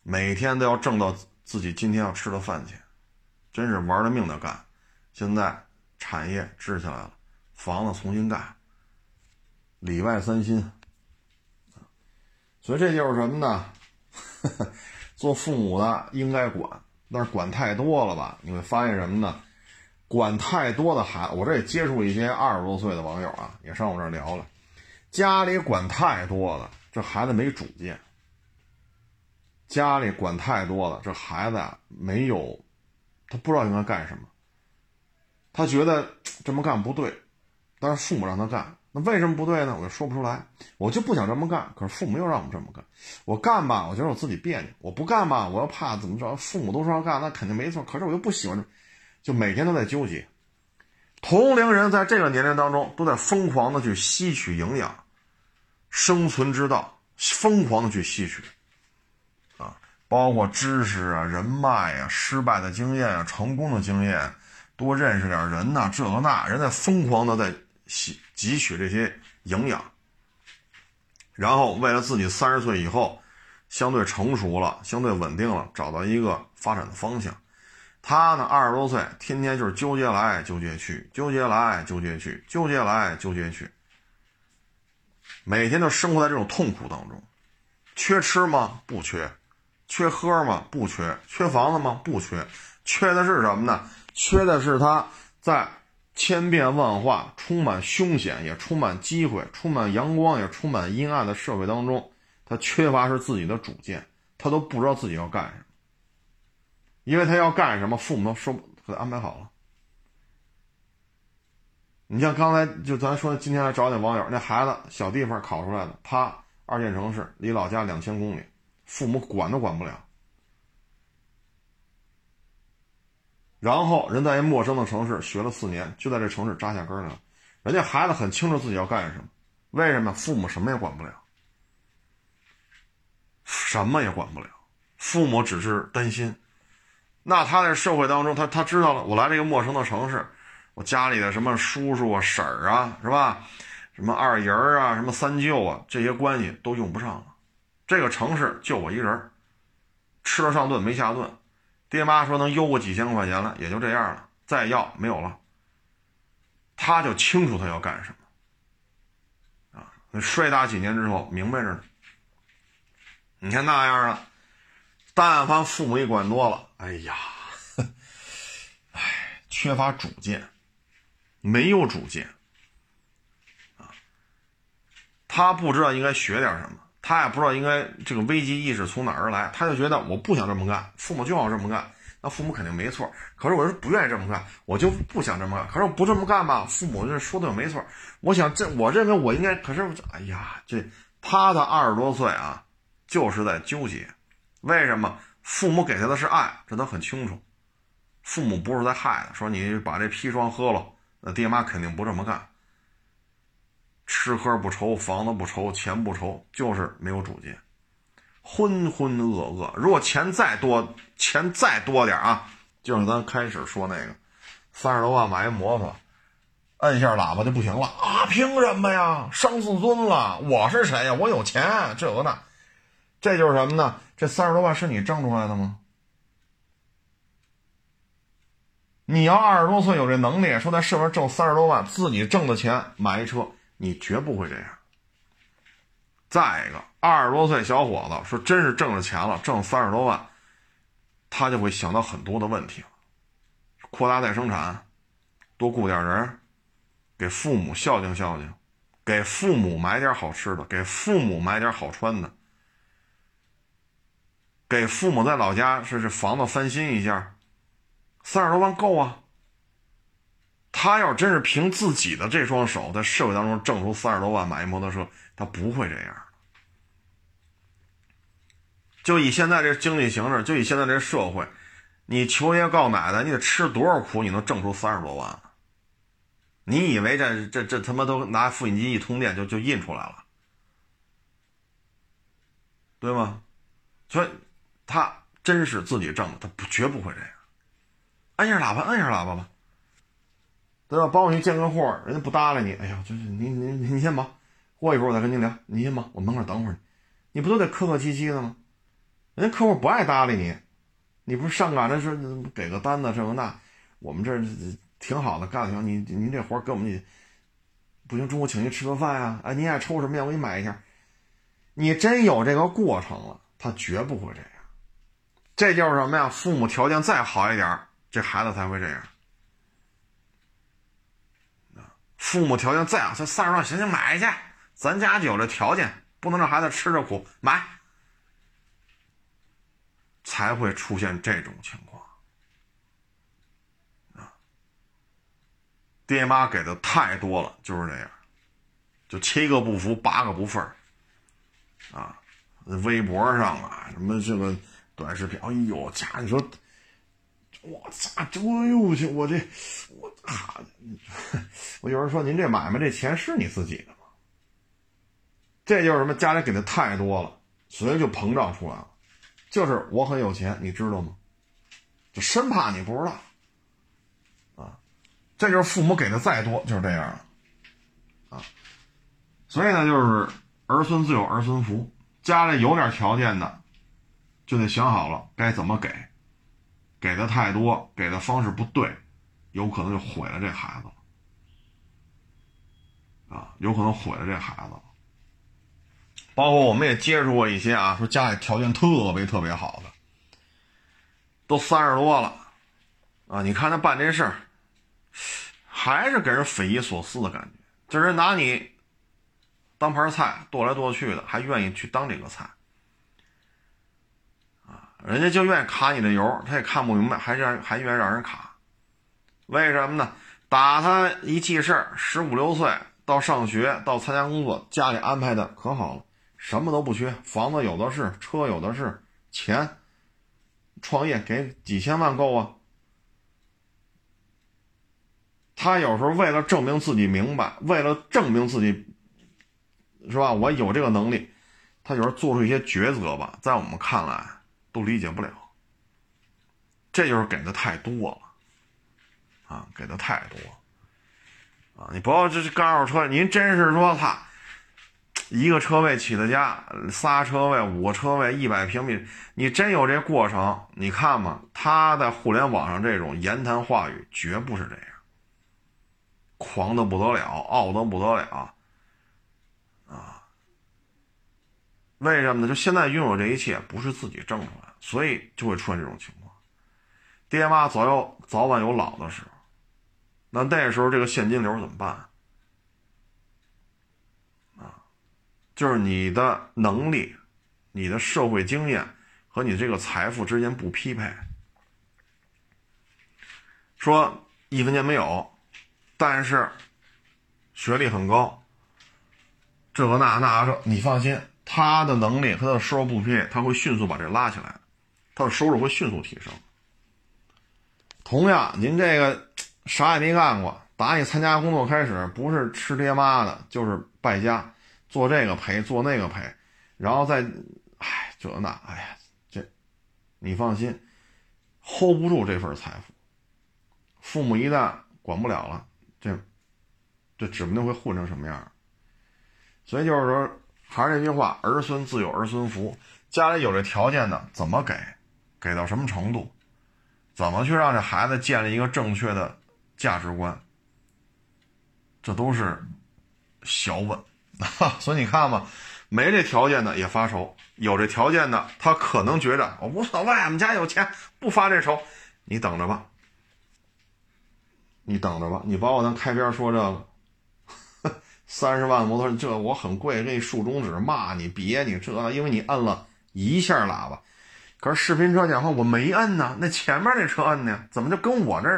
每天都要挣到。”自己今天要吃的饭钱，真是玩了命的干。现在产业支起来了，房子重新盖，里外三新。所以这就是什么呢？做父母的应该管，但是管太多了吧？你会发现什么呢？管太多的孩子，我这也接触一些二十多岁的网友啊，也上我这聊了，家里管太多了，这孩子没主见。家里管太多了，这孩子啊没有，他不知道应该干什么。他觉得这么干不对，但是父母让他干，那为什么不对呢？我就说不出来。我就不想这么干，可是父母又让我们这么干。我干吧，我觉得我自己别扭；我不干吧，我又怕怎么着。父母都说要干，那肯定没错。可是我又不喜欢，就每天都在纠结。同龄人在这个年龄当中都在疯狂的去吸取营养，生存之道，疯狂的去吸取啊。包括知识啊、人脉啊、失败的经验啊、成功的经验，多认识点人呐，这个那，人在疯狂的在吸汲取这些营养，然后为了自己三十岁以后相对成熟了、相对稳定了，找到一个发展的方向。他呢，二十多岁，天天就是纠结来纠结去，纠结来纠结去，纠结来纠结去，每天都生活在这种痛苦当中。缺吃吗？不缺。缺喝吗？不缺。缺房子吗？不缺。缺的是什么呢？缺的是他在千变万化、充满凶险也充满机会、充满阳光也充满阴暗的社会当中，他缺乏是自己的主见，他都不知道自己要干什么，因为他要干什么，父母都说给他安排好了。你像刚才就咱说，今天来找那网友，那孩子小地方考出来的，他二线城市，离老家两千公里，父母管都管不了。然后人在一陌生的城市学了四年，就在这城市扎下根了。人家孩子很清楚自己要干什么，为什么？父母什么也管不了，什么也管不了，父母只是担心。那他在社会当中，他他知道了，我来这个陌生的城市，我家里的什么叔叔啊、婶儿啊，是吧？什么二姨儿啊、什么三舅啊，这些关系都用不上了。这个城市就我一人，吃了上顿没下顿。爹妈说能邮个几千块钱了，也就这样了，再要没有了。他就清楚他要干什么，啊，摔打几年之后明白着呢。你看那样的，但凡父母一管多了，哎呀，哎，缺乏主见，没有主见，啊，他不知道应该学点什么。他也不知道应该这个危机意识从哪儿而来，他就觉得我不想这么干，父母就要这么干，那父母肯定没错。可是我是不愿意这么干，我就不想这么干。可是我不这么干吧，父母这说的又没错。我想这，我认为我应该，可是哎呀，这他的二十多岁啊，就是在纠结，为什么父母给他的是爱，这他很清楚。父母不是在害他，说你把这砒霜喝了，那爹妈肯定不这么干。吃喝不愁，房子不愁，钱不愁，就是没有主见，浑浑噩噩。如果钱再多，钱再多点啊，就是咱开始说那个，三十多万买一摩托，摁下喇叭就不行了啊！凭什么呀？伤自尊了！我是谁呀？我有钱，这个那，这就是什么呢？这三十多万是你挣出来的吗？你要二十多岁有这能力，说在社会上挣三十多万，自己挣的钱买一车。你绝不会这样。再一个，二十多岁小伙子说真是挣着钱了，挣三十多万，他就会想到很多的问题了：扩大再生产，多雇点人，给父母孝敬孝敬，给父母买点好吃的，给父母买点好穿的，给父母在老家是是房子翻新一下，三十多万够啊。他要真是凭自己的这双手在社会当中挣出三十多万买一摩托车，他不会这样。就以现在这经济形势，就以现在这社会，你求爷告奶奶，你得吃多少苦，你能挣出三十多万？你以为这这这他妈都拿复印机一通电就就印出来了，对吗？所以他真是自己挣的，他不绝不会这样。按下喇叭，按下喇叭吧。对吧？帮我去见个货，人家不搭理你。哎呀，就是你你你先忙，过一会儿我再跟您聊。你先忙，我门口等会儿你。你不都得客客气气的吗？人家客户不爱搭理你，你不是上赶着说给个单子这个那，我们这挺好的，干的行。你您这活给我们，不行，中午请您吃个饭呀？哎，您爱抽什么烟？我给你买一下。你真有这个过程了，他绝不会这样。这就是什么呀？父母条件再好一点，这孩子才会这样。父母条件再好，才三十万，行行买去。咱家就有这条件，不能让孩子吃这苦，买，才会出现这种情况。啊，爹妈给的太多了，就是这样，就七个不服，八个不忿啊，微博上啊，什么这个短视频，哎呦，家你说。我操！这哎呦我去！我这啊！我有人说您这买卖这钱是你自己的吗？这就是什么？家里给的太多了，所以就膨胀出来了。就是我很有钱，你知道吗？就生怕你不知道啊！这就是父母给的再多就是这样啊！所以呢，就是儿孙自有儿孙福，家里有点条件的，就得想好了该怎么给。给的太多，给的方式不对，有可能就毁了这孩子了，啊，有可能毁了这孩子了。包括我们也接触过一些啊，说家里条件特别特别好的，都三十多了，啊，你看他办这事儿，还是给人匪夷所思的感觉。就是拿你当盘菜剁来剁去的，还愿意去当这个菜啊？人家就愿意卡你的油，他也看不明白，还让还愿意让人卡，为什么呢？打他一记事十五六岁到上学到参加工作，家里安排的可好了，什么都不缺，房子有的是，车有的是，钱创业给几千万够啊。他有时候为了证明自己明白，为了证明自己，是吧？我有这个能力，他有时候做出一些抉择吧，在我们看来都理解不了。这就是给的太多了，啊，给的太多，啊，你不要这干二手车，您真是说他一个车位起的家，仨车位、五个车位、一百平米，你真有这过程？你看嘛，他在互联网上这种言谈话语，绝不是这样。狂的不得了，傲的不得了，啊！为什么呢？就现在拥有这一切不是自己挣出来，所以就会出现这种情况。爹妈早有早晚有老的时候，那那时候这个现金流怎么办？啊，就是你的能力、你的社会经验和你这个财富之间不匹配，说一分钱没有。但是，学历很高，这个那那这，你放心，他的能力和他的收入不匹配，他会迅速把这拉起来，他的收入会迅速提升。同样，您这个啥也没干过，打你参加工作开始，不是吃爹妈的，就是败家，做这个赔，做那个赔，然后再，哎，这那，哎呀，这，你放心，hold 不住这份财富，父母一旦管不了了。这，这指不定会混成什么样所以就是说，还是那句话，儿孙自有儿孙福。家里有这条件的，怎么给，给到什么程度，怎么去让这孩子建立一个正确的价值观，这都是小问。所以你看嘛，没这条件的也发愁，有这条件的他可能觉着我无所谓，我们家有钱，不发这愁，你等着吧。你等着吧，你把我当开边说这个，三十万摩托这我很贵，给你竖中指骂你，别你这，因为你摁了一下喇叭，可是视频车讲话我没摁呢，那前面那车摁呢，怎么就跟我这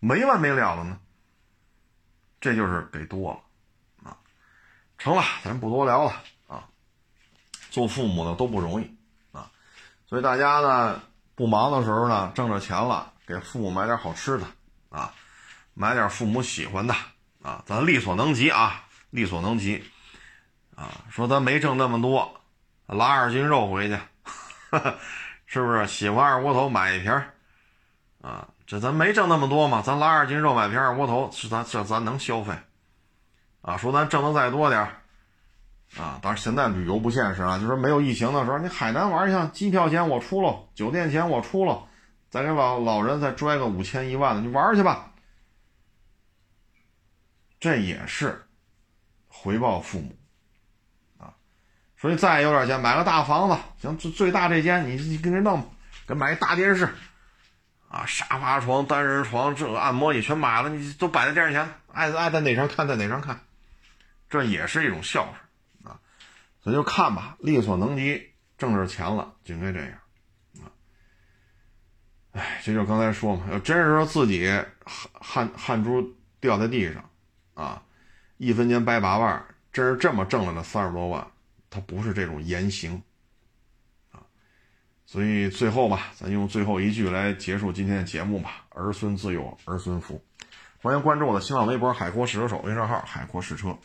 没完没了了呢？这就是给多了啊，成了，咱不多聊了啊，做父母的都不容易啊，所以大家呢不忙的时候呢，挣着钱了，给父母买点好吃的啊。买点父母喜欢的啊，咱力所能及啊，力所能及啊。说咱没挣那么多，拉二斤肉回去，是不是？喜欢二锅头买一瓶啊。这咱没挣那么多嘛，咱拉二斤肉买瓶二锅头，是咱这咱能消费啊。说咱挣的再多点啊，当然现在旅游不现实啊，就说没有疫情的时候，你海南玩去，机票钱我出了，酒店钱我出了，再给老老人再拽个五千一万的，你玩去吧。这也是回报父母啊，所以再有点钱买个大房子，行，最最大这间你你给人弄，给买一大电视啊，沙发床、单人床，这个按摩椅全买了，你都摆在电视前，爱爱在哪上看在哪上看，这也是一种孝顺啊，所以就看吧，力所能及，挣着钱了就应该这样啊。哎，这就刚才说嘛，要真是说自己汗汗汗珠掉在地上。啊，一分钱掰八瓣，真是这么挣了那三十多万，他不是这种言行。所以最后吧，咱用最后一句来结束今天的节目吧：儿孙自有儿孙福。欢迎关注我的新浪微博“海阔试车手”微信号“海阔试车”。